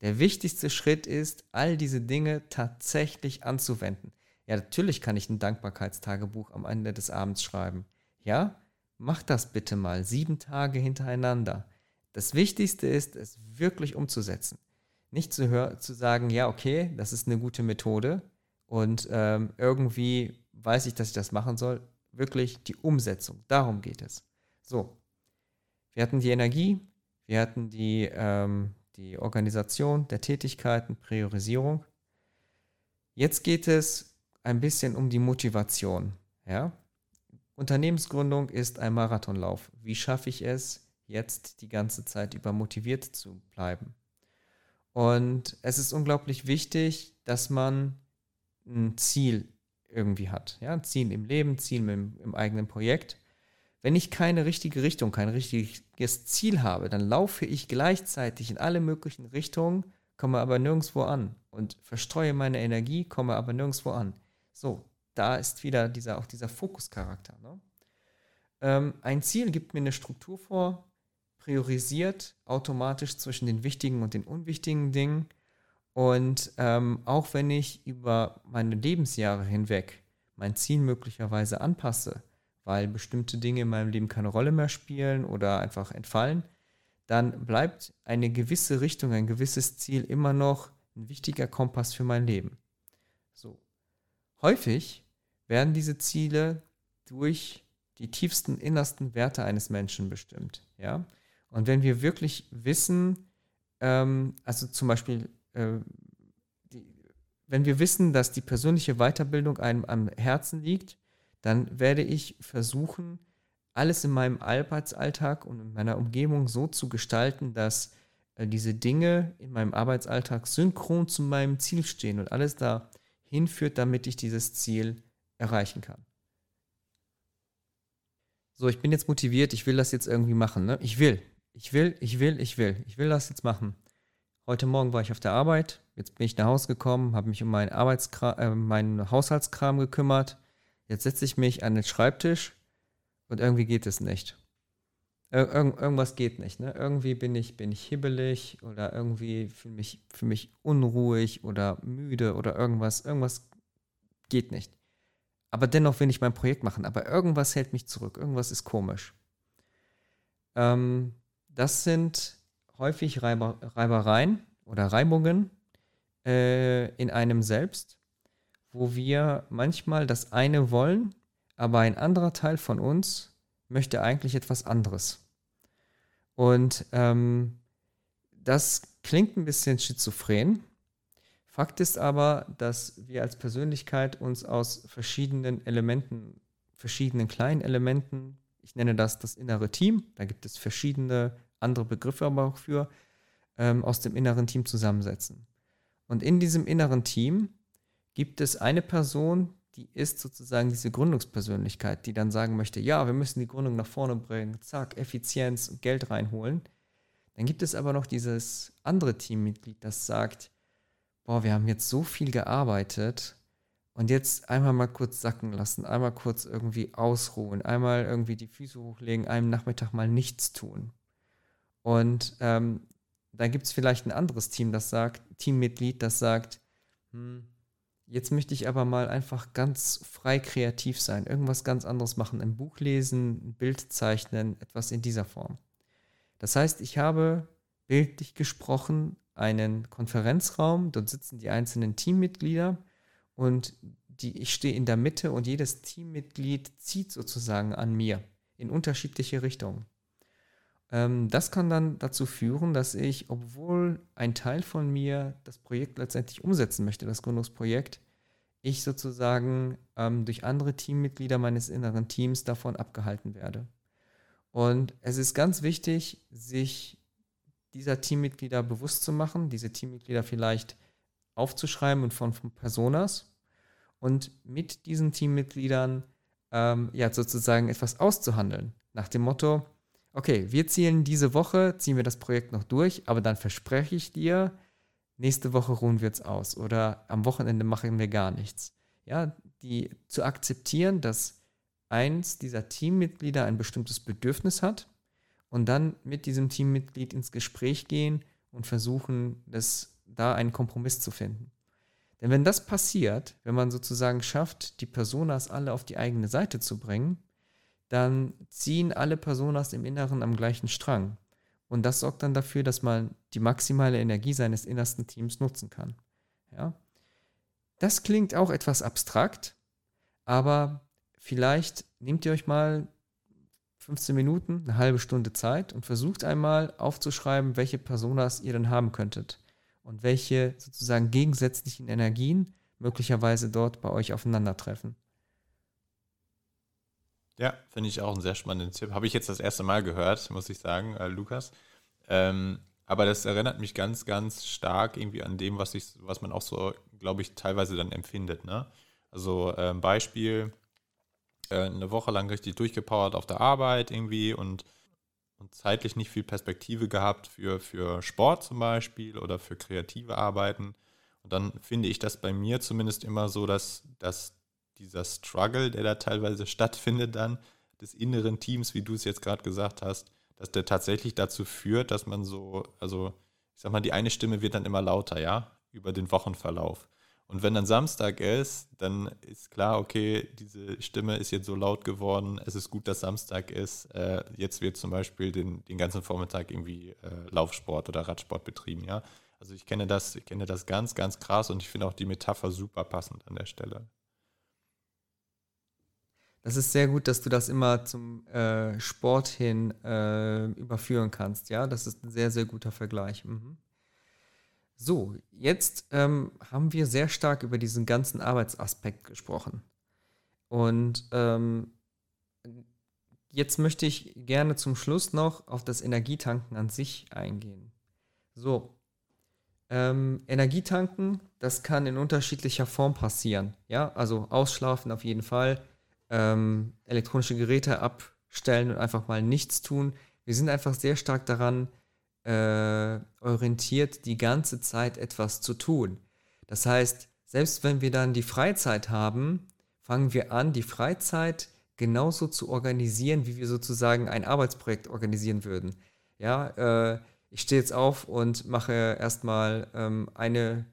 Der wichtigste Schritt ist, all diese Dinge tatsächlich anzuwenden. Ja, natürlich kann ich ein Dankbarkeitstagebuch am Ende des Abends schreiben. Ja, mach das bitte mal sieben Tage hintereinander. Das Wichtigste ist, es wirklich umzusetzen. Nicht zu, zu sagen, ja, okay, das ist eine gute Methode und ähm, irgendwie weiß ich, dass ich das machen soll. Wirklich die Umsetzung. Darum geht es. So. Wir hatten die Energie, wir hatten die, ähm, die Organisation der Tätigkeiten, Priorisierung. Jetzt geht es ein bisschen um die Motivation. Ja? Unternehmensgründung ist ein Marathonlauf. Wie schaffe ich es, jetzt die ganze Zeit über motiviert zu bleiben? Und es ist unglaublich wichtig, dass man ein Ziel irgendwie hat. Ja, ein im Leben, Ziel im, im eigenen Projekt. Wenn ich keine richtige Richtung, kein richtiges Ziel habe, dann laufe ich gleichzeitig in alle möglichen Richtungen, komme aber nirgendwo an und verstreue meine Energie, komme aber nirgendwo an. So, da ist wieder dieser, auch dieser Fokuscharakter. Ne? Ähm, ein Ziel gibt mir eine Struktur vor, priorisiert automatisch zwischen den wichtigen und den unwichtigen Dingen. Und ähm, auch wenn ich über meine Lebensjahre hinweg mein Ziel möglicherweise anpasse, weil bestimmte Dinge in meinem Leben keine Rolle mehr spielen oder einfach entfallen, dann bleibt eine gewisse Richtung, ein gewisses Ziel immer noch ein wichtiger Kompass für mein Leben. So. Häufig werden diese Ziele durch die tiefsten, innersten Werte eines Menschen bestimmt. Ja? Und wenn wir wirklich wissen, ähm, also zum Beispiel, die, wenn wir wissen, dass die persönliche Weiterbildung einem am Herzen liegt, dann werde ich versuchen, alles in meinem Arbeitsalltag und in meiner Umgebung so zu gestalten, dass äh, diese Dinge in meinem Arbeitsalltag synchron zu meinem Ziel stehen und alles dahin führt, damit ich dieses Ziel erreichen kann. So, ich bin jetzt motiviert, ich will das jetzt irgendwie machen. Ne? Ich will, ich will, ich will, ich will, ich will das jetzt machen. Heute Morgen war ich auf der Arbeit, jetzt bin ich nach Hause gekommen, habe mich um meinen, Arbeitskram, äh, meinen Haushaltskram gekümmert. Jetzt setze ich mich an den Schreibtisch und irgendwie geht es nicht. Ir irgendwas geht nicht. Ne? Irgendwie bin ich, bin ich hibbelig oder irgendwie fühle mich, fühl mich unruhig oder müde oder irgendwas. Irgendwas geht nicht. Aber dennoch will ich mein Projekt machen. Aber irgendwas hält mich zurück. Irgendwas ist komisch. Ähm, das sind häufig Reiber Reibereien oder Reibungen äh, in einem selbst, wo wir manchmal das eine wollen aber ein anderer Teil von uns möchte eigentlich etwas anderes. Und ähm, das klingt ein bisschen schizophren. Fakt ist aber, dass wir als Persönlichkeit uns aus verschiedenen Elementen, verschiedenen kleinen Elementen, ich nenne das das innere Team, da gibt es verschiedene andere Begriffe aber auch für, ähm, aus dem inneren Team zusammensetzen. Und in diesem inneren Team gibt es eine Person, die ist sozusagen diese Gründungspersönlichkeit, die dann sagen möchte, ja, wir müssen die Gründung nach vorne bringen, zack, Effizienz und Geld reinholen. Dann gibt es aber noch dieses andere Teammitglied, das sagt, boah, wir haben jetzt so viel gearbeitet und jetzt einmal mal kurz sacken lassen, einmal kurz irgendwie ausruhen, einmal irgendwie die Füße hochlegen, einem Nachmittag mal nichts tun. Und ähm, dann gibt es vielleicht ein anderes Team, das sagt, Teammitglied, das sagt, hm, Jetzt möchte ich aber mal einfach ganz frei kreativ sein, irgendwas ganz anderes machen, ein Buch lesen, ein Bild zeichnen, etwas in dieser Form. Das heißt, ich habe bildlich gesprochen einen Konferenzraum, dort sitzen die einzelnen Teammitglieder und die, ich stehe in der Mitte und jedes Teammitglied zieht sozusagen an mir in unterschiedliche Richtungen. Ähm, das kann dann dazu führen, dass ich, obwohl ein Teil von mir das Projekt letztendlich umsetzen möchte, das Gründungsprojekt, ich sozusagen ähm, durch andere Teammitglieder meines inneren Teams davon abgehalten werde. Und es ist ganz wichtig, sich dieser Teammitglieder bewusst zu machen, diese Teammitglieder vielleicht aufzuschreiben und von, von Personas und mit diesen Teammitgliedern ähm, ja sozusagen etwas auszuhandeln. Nach dem Motto, okay, wir zielen diese Woche, ziehen wir das Projekt noch durch, aber dann verspreche ich dir, nächste Woche ruhen wir es aus oder am Wochenende machen wir gar nichts. Ja, die zu akzeptieren, dass eins dieser Teammitglieder ein bestimmtes Bedürfnis hat und dann mit diesem Teammitglied ins Gespräch gehen und versuchen, das, da einen Kompromiss zu finden. Denn wenn das passiert, wenn man sozusagen schafft, die Personas alle auf die eigene Seite zu bringen, dann ziehen alle Personas im Inneren am gleichen Strang. Und das sorgt dann dafür, dass man die maximale Energie seines innersten Teams nutzen kann. Ja? Das klingt auch etwas abstrakt, aber vielleicht nehmt ihr euch mal 15 Minuten, eine halbe Stunde Zeit und versucht einmal aufzuschreiben, welche Personas ihr denn haben könntet und welche sozusagen gegensätzlichen Energien möglicherweise dort bei euch aufeinandertreffen. Ja, finde ich auch einen sehr spannenden Tipp. Habe ich jetzt das erste Mal gehört, muss ich sagen, äh, Lukas. Ähm, aber das erinnert mich ganz, ganz stark irgendwie an dem, was ich, was man auch so, glaube ich, teilweise dann empfindet. Ne? Also äh, Beispiel, äh, eine Woche lang richtig durchgepowert auf der Arbeit irgendwie und, und zeitlich nicht viel Perspektive gehabt für, für Sport zum Beispiel oder für kreative Arbeiten. Und dann finde ich das bei mir zumindest immer so, dass, dass dieser Struggle, der da teilweise stattfindet, dann des inneren Teams, wie du es jetzt gerade gesagt hast, dass der tatsächlich dazu führt, dass man so, also ich sag mal, die eine Stimme wird dann immer lauter, ja, über den Wochenverlauf. Und wenn dann Samstag ist, dann ist klar, okay, diese Stimme ist jetzt so laut geworden, es ist gut, dass Samstag ist. Äh, jetzt wird zum Beispiel den, den ganzen Vormittag irgendwie äh, Laufsport oder Radsport betrieben, ja. Also ich kenne das, ich kenne das ganz, ganz krass und ich finde auch die Metapher super passend an der Stelle. Das ist sehr gut, dass du das immer zum äh, Sport hin äh, überführen kannst. Ja, das ist ein sehr, sehr guter Vergleich. Mhm. So, jetzt ähm, haben wir sehr stark über diesen ganzen Arbeitsaspekt gesprochen. Und ähm, jetzt möchte ich gerne zum Schluss noch auf das Energietanken an sich eingehen. So, ähm, Energietanken, das kann in unterschiedlicher Form passieren. Ja, also ausschlafen auf jeden Fall, ähm, elektronische Geräte abstellen und einfach mal nichts tun. Wir sind einfach sehr stark daran äh, orientiert, die ganze Zeit etwas zu tun. Das heißt, selbst wenn wir dann die Freizeit haben, fangen wir an, die Freizeit genauso zu organisieren, wie wir sozusagen ein Arbeitsprojekt organisieren würden. Ja, äh, ich stehe jetzt auf und mache erstmal ähm, eine,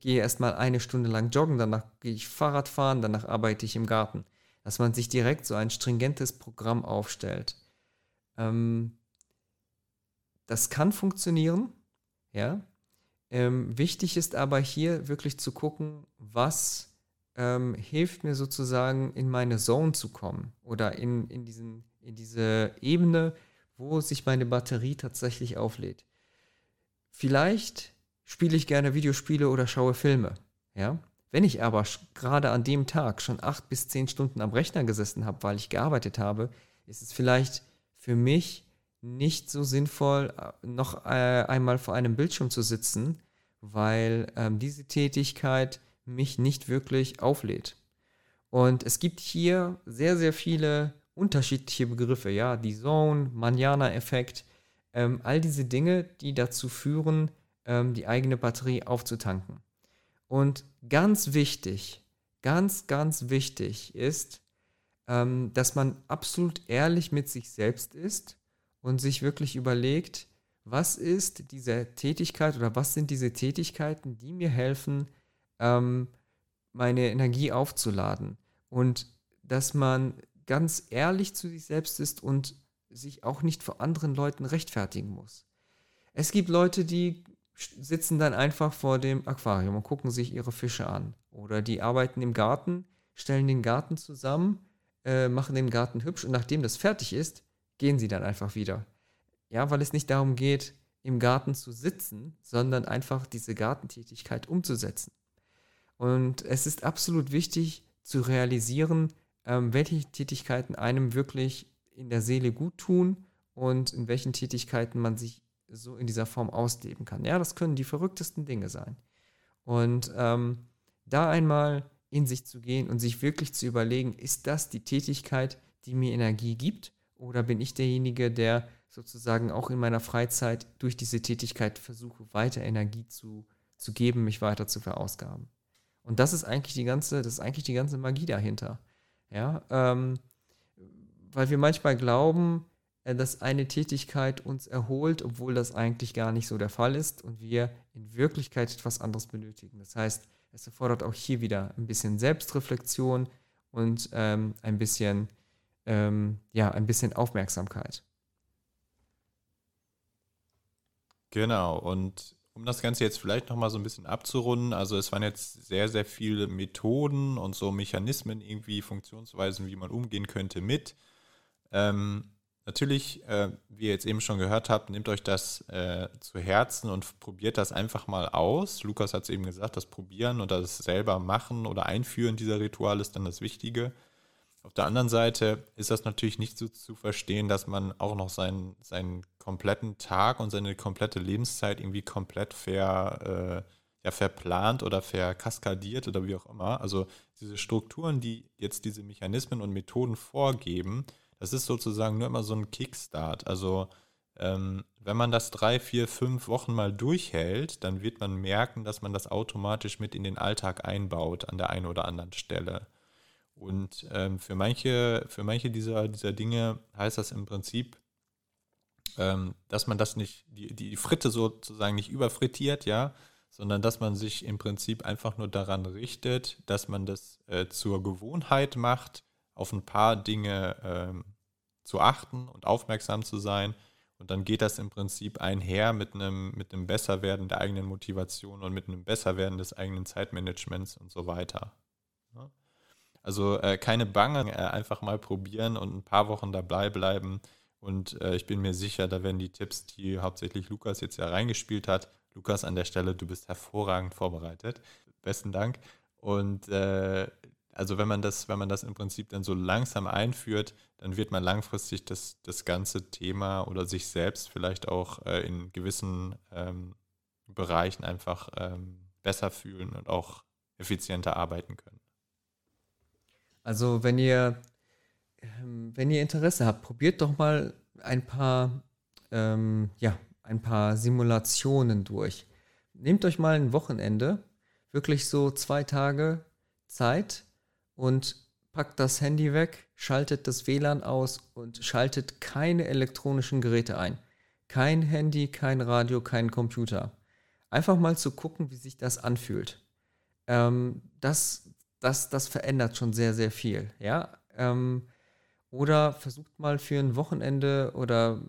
gehe erstmal eine Stunde lang joggen, danach gehe ich Fahrrad fahren, danach arbeite ich im Garten. Dass man sich direkt so ein stringentes Programm aufstellt. Ähm, das kann funktionieren, ja. Ähm, wichtig ist aber hier wirklich zu gucken, was ähm, hilft mir sozusagen in meine Zone zu kommen oder in, in, diesen, in diese Ebene, wo sich meine Batterie tatsächlich auflädt. Vielleicht spiele ich gerne Videospiele oder schaue Filme, ja. Wenn ich aber gerade an dem Tag schon acht bis zehn Stunden am Rechner gesessen habe, weil ich gearbeitet habe, ist es vielleicht für mich nicht so sinnvoll, äh, noch äh, einmal vor einem Bildschirm zu sitzen, weil ähm, diese Tätigkeit mich nicht wirklich auflädt. Und es gibt hier sehr, sehr viele unterschiedliche Begriffe, ja, die Zone, Manjana-Effekt, ähm, all diese Dinge, die dazu führen, ähm, die eigene Batterie aufzutanken. Und ganz wichtig, ganz, ganz wichtig ist, ähm, dass man absolut ehrlich mit sich selbst ist und sich wirklich überlegt, was ist diese Tätigkeit oder was sind diese Tätigkeiten, die mir helfen, ähm, meine Energie aufzuladen. Und dass man ganz ehrlich zu sich selbst ist und sich auch nicht vor anderen Leuten rechtfertigen muss. Es gibt Leute, die sitzen dann einfach vor dem Aquarium und gucken sich ihre Fische an. Oder die arbeiten im Garten, stellen den Garten zusammen, äh, machen den Garten hübsch und nachdem das fertig ist, gehen sie dann einfach wieder. Ja, weil es nicht darum geht, im Garten zu sitzen, sondern einfach diese Gartentätigkeit umzusetzen. Und es ist absolut wichtig zu realisieren, ähm, welche Tätigkeiten einem wirklich in der Seele gut tun und in welchen Tätigkeiten man sich so in dieser Form ausleben kann. Ja, das können die verrücktesten Dinge sein. Und ähm, da einmal in sich zu gehen und sich wirklich zu überlegen, ist das die Tätigkeit, die mir Energie gibt? Oder bin ich derjenige, der sozusagen auch in meiner Freizeit durch diese Tätigkeit versuche, weiter Energie zu, zu geben, mich weiter zu verausgaben? Und das ist eigentlich die ganze, das ist eigentlich die ganze Magie dahinter. Ja, ähm, weil wir manchmal glauben, dass eine Tätigkeit uns erholt, obwohl das eigentlich gar nicht so der Fall ist und wir in Wirklichkeit etwas anderes benötigen. Das heißt, es erfordert auch hier wieder ein bisschen Selbstreflexion und ähm, ein bisschen ähm, ja, ein bisschen Aufmerksamkeit. Genau, und um das Ganze jetzt vielleicht nochmal so ein bisschen abzurunden, also es waren jetzt sehr, sehr viele Methoden und so Mechanismen, irgendwie Funktionsweisen, wie man umgehen könnte mit. Ähm, natürlich, äh, wie ihr jetzt eben schon gehört habt, nehmt euch das äh, zu Herzen und probiert das einfach mal aus. Lukas hat es eben gesagt, das Probieren und das selber machen oder Einführen dieser Rituale ist dann das Wichtige. Auf der anderen Seite ist das natürlich nicht so zu verstehen, dass man auch noch seinen, seinen kompletten Tag und seine komplette Lebenszeit irgendwie komplett ver, äh, ja, verplant oder verkaskadiert oder wie auch immer. Also diese Strukturen, die jetzt diese Mechanismen und Methoden vorgeben, das ist sozusagen nur immer so ein Kickstart. Also Ähm, wenn man das drei, vier, fünf Wochen mal durchhält, dann wird man merken, dass man das automatisch mit in den Alltag einbaut an der einen oder anderen Stelle. Und ähm, für manche, für manche dieser, dieser Dinge heißt das im Prinzip, ähm, dass man das nicht, die, die Fritte sozusagen nicht überfrittiert, ja, sondern dass man sich im Prinzip einfach nur daran richtet, dass man das äh, zur Gewohnheit macht, auf ein paar Dinge ähm, zu achten und aufmerksam zu sein. Und dann geht das im Prinzip einher mit einem, mit einem Besserwerden der eigenen Motivation und mit einem Besserwerden des eigenen Zeitmanagements und so weiter. Also äh, keine Bange, äh, einfach mal probieren und ein paar Wochen dabei bleiben. Und äh, ich bin mir sicher, da werden die Tipps, die hauptsächlich Lukas jetzt ja reingespielt hat, Lukas an der Stelle, du bist hervorragend vorbereitet. Besten Dank. Und äh, also wenn man das, wenn man das im Prinzip dann so langsam einführt, dann wird man langfristig das, das ganze Thema oder sich selbst vielleicht auch äh, in gewissen ähm, Bereichen einfach ähm, besser fühlen und auch effizienter arbeiten können. Also wenn ihr, ähm, wenn ihr Interesse habt, probiert doch mal ein paar, ähm, ja, ein paar Simulationen durch. Nehmt euch mal ein Wochenende, wirklich so zwei Tage Zeit und packt das Handy weg, schaltet das WLAN aus und schaltet keine elektronischen Geräte ein. Kein Handy, kein Radio, kein Computer. Einfach mal zu gucken, wie sich das anfühlt. Ähm, das, das, das verändert schon sehr, sehr viel. Ja? Ähm, oder versucht mal für ein Wochenende oder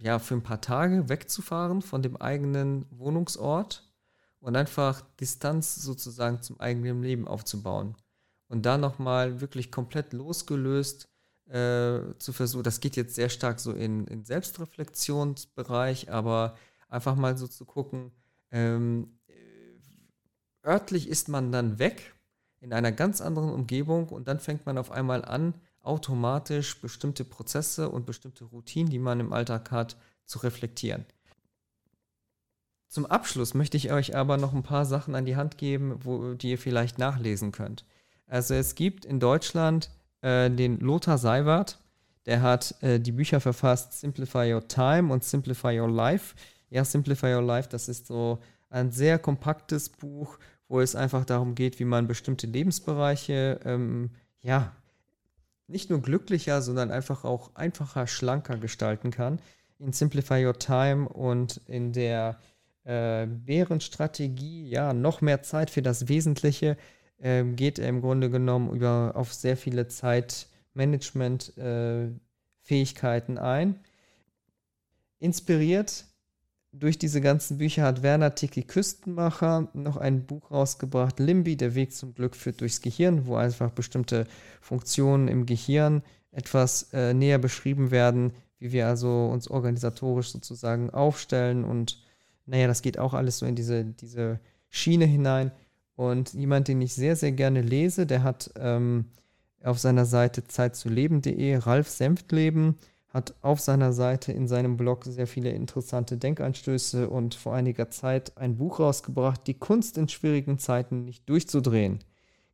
ja, für ein paar Tage wegzufahren von dem eigenen Wohnungsort und einfach Distanz sozusagen zum eigenen Leben aufzubauen und da nochmal wirklich komplett losgelöst äh, zu versuchen, das geht jetzt sehr stark so in, in Selbstreflexionsbereich, aber einfach mal so zu gucken, ähm, äh, örtlich ist man dann weg in einer ganz anderen Umgebung und dann fängt man auf einmal an, automatisch bestimmte Prozesse und bestimmte Routinen, die man im Alltag hat, zu reflektieren. Zum Abschluss möchte ich euch aber noch ein paar Sachen an die Hand geben, wo, die ihr vielleicht nachlesen könnt. Also es gibt in Deutschland äh, den Lothar Seiwert, der hat äh, die Bücher verfasst Simplify Your Time und Simplify Your Life. Ja, Simplify Your Life, das ist so ein sehr kompaktes Buch, wo es einfach darum geht, wie man bestimmte Lebensbereiche, ähm, ja, nicht nur glücklicher, sondern einfach auch einfacher, schlanker gestalten kann. In Simplify Your Time und in der äh, Bärenstrategie, ja, noch mehr Zeit für das Wesentliche ähm, geht er im Grunde genommen über, auf sehr viele Zeitmanagement-Fähigkeiten äh, ein. Inspiriert durch diese ganzen Bücher hat Werner Tiki Küstenmacher noch ein Buch rausgebracht, Limbi, der Weg zum Glück führt durchs Gehirn, wo einfach bestimmte Funktionen im Gehirn etwas äh, näher beschrieben werden, wie wir also uns organisatorisch sozusagen aufstellen und naja, das geht auch alles so in diese, diese Schiene hinein. Und jemand, den ich sehr, sehr gerne lese, der hat ähm, auf seiner Seite zeitzuleben.de, Ralf Senftleben, hat auf seiner Seite in seinem Blog sehr viele interessante Denkanstöße und vor einiger Zeit ein Buch rausgebracht, Die Kunst in schwierigen Zeiten nicht durchzudrehen.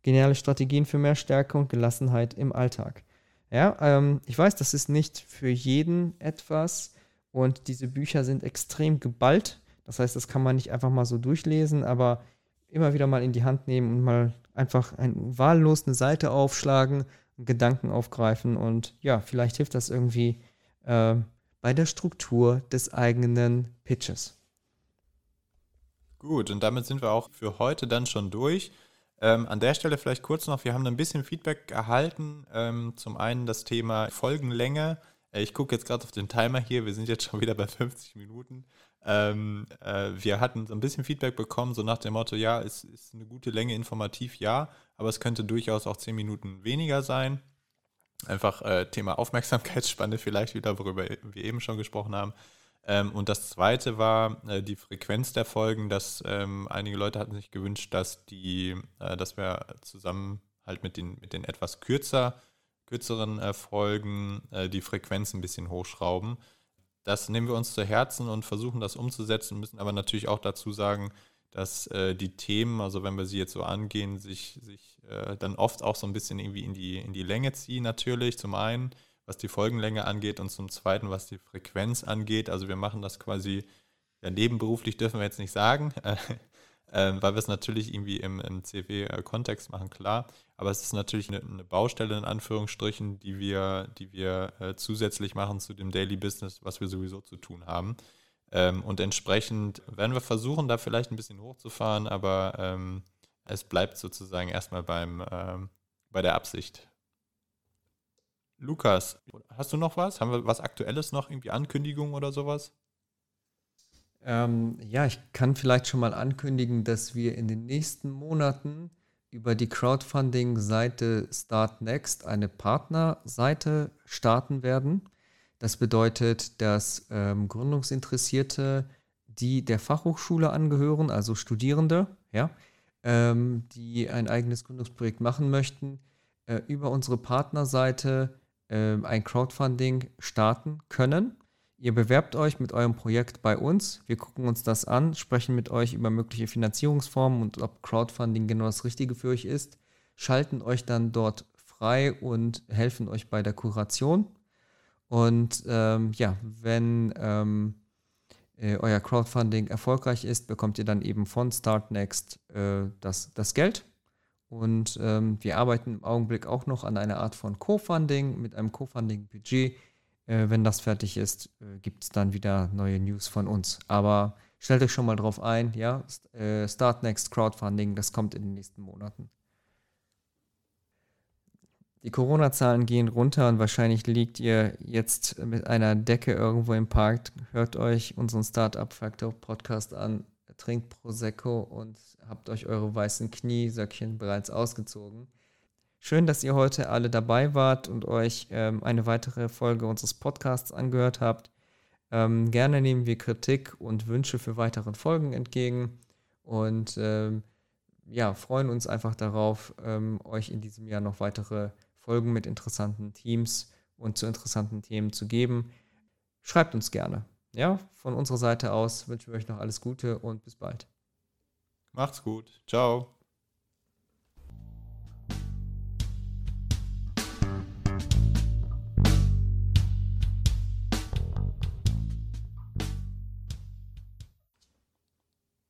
Geniale Strategien für mehr Stärke und Gelassenheit im Alltag. Ja, ähm, ich weiß, das ist nicht für jeden etwas und diese Bücher sind extrem geballt. Das heißt, das kann man nicht einfach mal so durchlesen, aber immer wieder mal in die Hand nehmen und mal einfach ein, wahllos eine Seite aufschlagen, Gedanken aufgreifen und ja, vielleicht hilft das irgendwie äh, bei der Struktur des eigenen Pitches. Gut, und damit sind wir auch für heute dann schon durch. Ähm, an der Stelle vielleicht kurz noch, wir haben ein bisschen Feedback erhalten. Ähm, zum einen das Thema Folgenlänge. Äh, ich gucke jetzt gerade auf den Timer hier, wir sind jetzt schon wieder bei 50 Minuten. Ähm, äh, wir hatten so ein bisschen Feedback bekommen, so nach dem Motto, ja, es ist eine gute Länge informativ, ja, aber es könnte durchaus auch zehn Minuten weniger sein. Einfach äh, Thema Aufmerksamkeitsspanne vielleicht wieder, worüber wir eben schon gesprochen haben. Ähm, und das zweite war äh, die Frequenz der Folgen, dass ähm, einige Leute hatten sich gewünscht, dass die, äh, dass wir zusammen halt mit den, mit den etwas kürzer, kürzeren äh, Folgen äh, die Frequenz ein bisschen hochschrauben das nehmen wir uns zu Herzen und versuchen das umzusetzen, müssen aber natürlich auch dazu sagen, dass äh, die Themen, also wenn wir sie jetzt so angehen, sich, sich äh, dann oft auch so ein bisschen irgendwie in die, in die Länge ziehen natürlich, zum einen, was die Folgenlänge angeht und zum Zweiten, was die Frequenz angeht. Also wir machen das quasi, ja, nebenberuflich dürfen wir jetzt nicht sagen, äh, äh, weil wir es natürlich irgendwie im, im CW-Kontext machen, klar. Aber es ist natürlich eine, eine, Baustelle in Anführungsstrichen, die wir, die wir äh, zusätzlich machen zu dem Daily Business, was wir sowieso zu tun haben. Ähm, und entsprechend werden wir versuchen, da vielleicht ein bisschen hochzufahren, aber ähm, es bleibt sozusagen erstmal beim, ähm, bei der Absicht. Lukas, hast du noch was? Haben wir was Aktuelles noch? Irgendwie Ankündigungen oder sowas? Ähm, ja, ich kann vielleicht schon mal ankündigen, dass wir in den nächsten Monaten über die Crowdfunding-Seite Start Next eine Partnerseite starten werden. Das bedeutet, dass ähm, Gründungsinteressierte, die der Fachhochschule angehören, also Studierende, ja, ähm, die ein eigenes Gründungsprojekt machen möchten, äh, über unsere Partnerseite äh, ein Crowdfunding starten können. Ihr bewerbt euch mit eurem Projekt bei uns. Wir gucken uns das an, sprechen mit euch über mögliche Finanzierungsformen und ob Crowdfunding genau das Richtige für euch ist, schalten euch dann dort frei und helfen euch bei der Kuration und ähm, ja, wenn ähm, äh, euer Crowdfunding erfolgreich ist, bekommt ihr dann eben von Startnext äh, das, das Geld. Und ähm, wir arbeiten im Augenblick auch noch an einer Art von Co-Funding mit einem Co-Funding-Budget. Äh, wenn das fertig ist, äh, gibt es dann wieder neue News von uns. Aber stellt euch schon mal drauf ein, ja, äh, Startnext Crowdfunding, das kommt in den nächsten Monaten. Die Corona-Zahlen gehen runter und wahrscheinlich liegt ihr jetzt mit einer Decke irgendwo im Park, hört euch unseren Startup Factor Podcast an, trinkt Prosecco und habt euch eure weißen Kniesöckchen bereits ausgezogen. Schön, dass ihr heute alle dabei wart und euch ähm, eine weitere Folge unseres Podcasts angehört habt. Ähm, gerne nehmen wir Kritik und Wünsche für weitere Folgen entgegen und ähm, ja, freuen uns einfach darauf, ähm, euch in diesem Jahr noch weitere Folgen mit interessanten Teams und zu interessanten Themen zu geben. Schreibt uns gerne. Ja, von unserer Seite aus wünschen wir euch noch alles Gute und bis bald. Macht's gut. Ciao.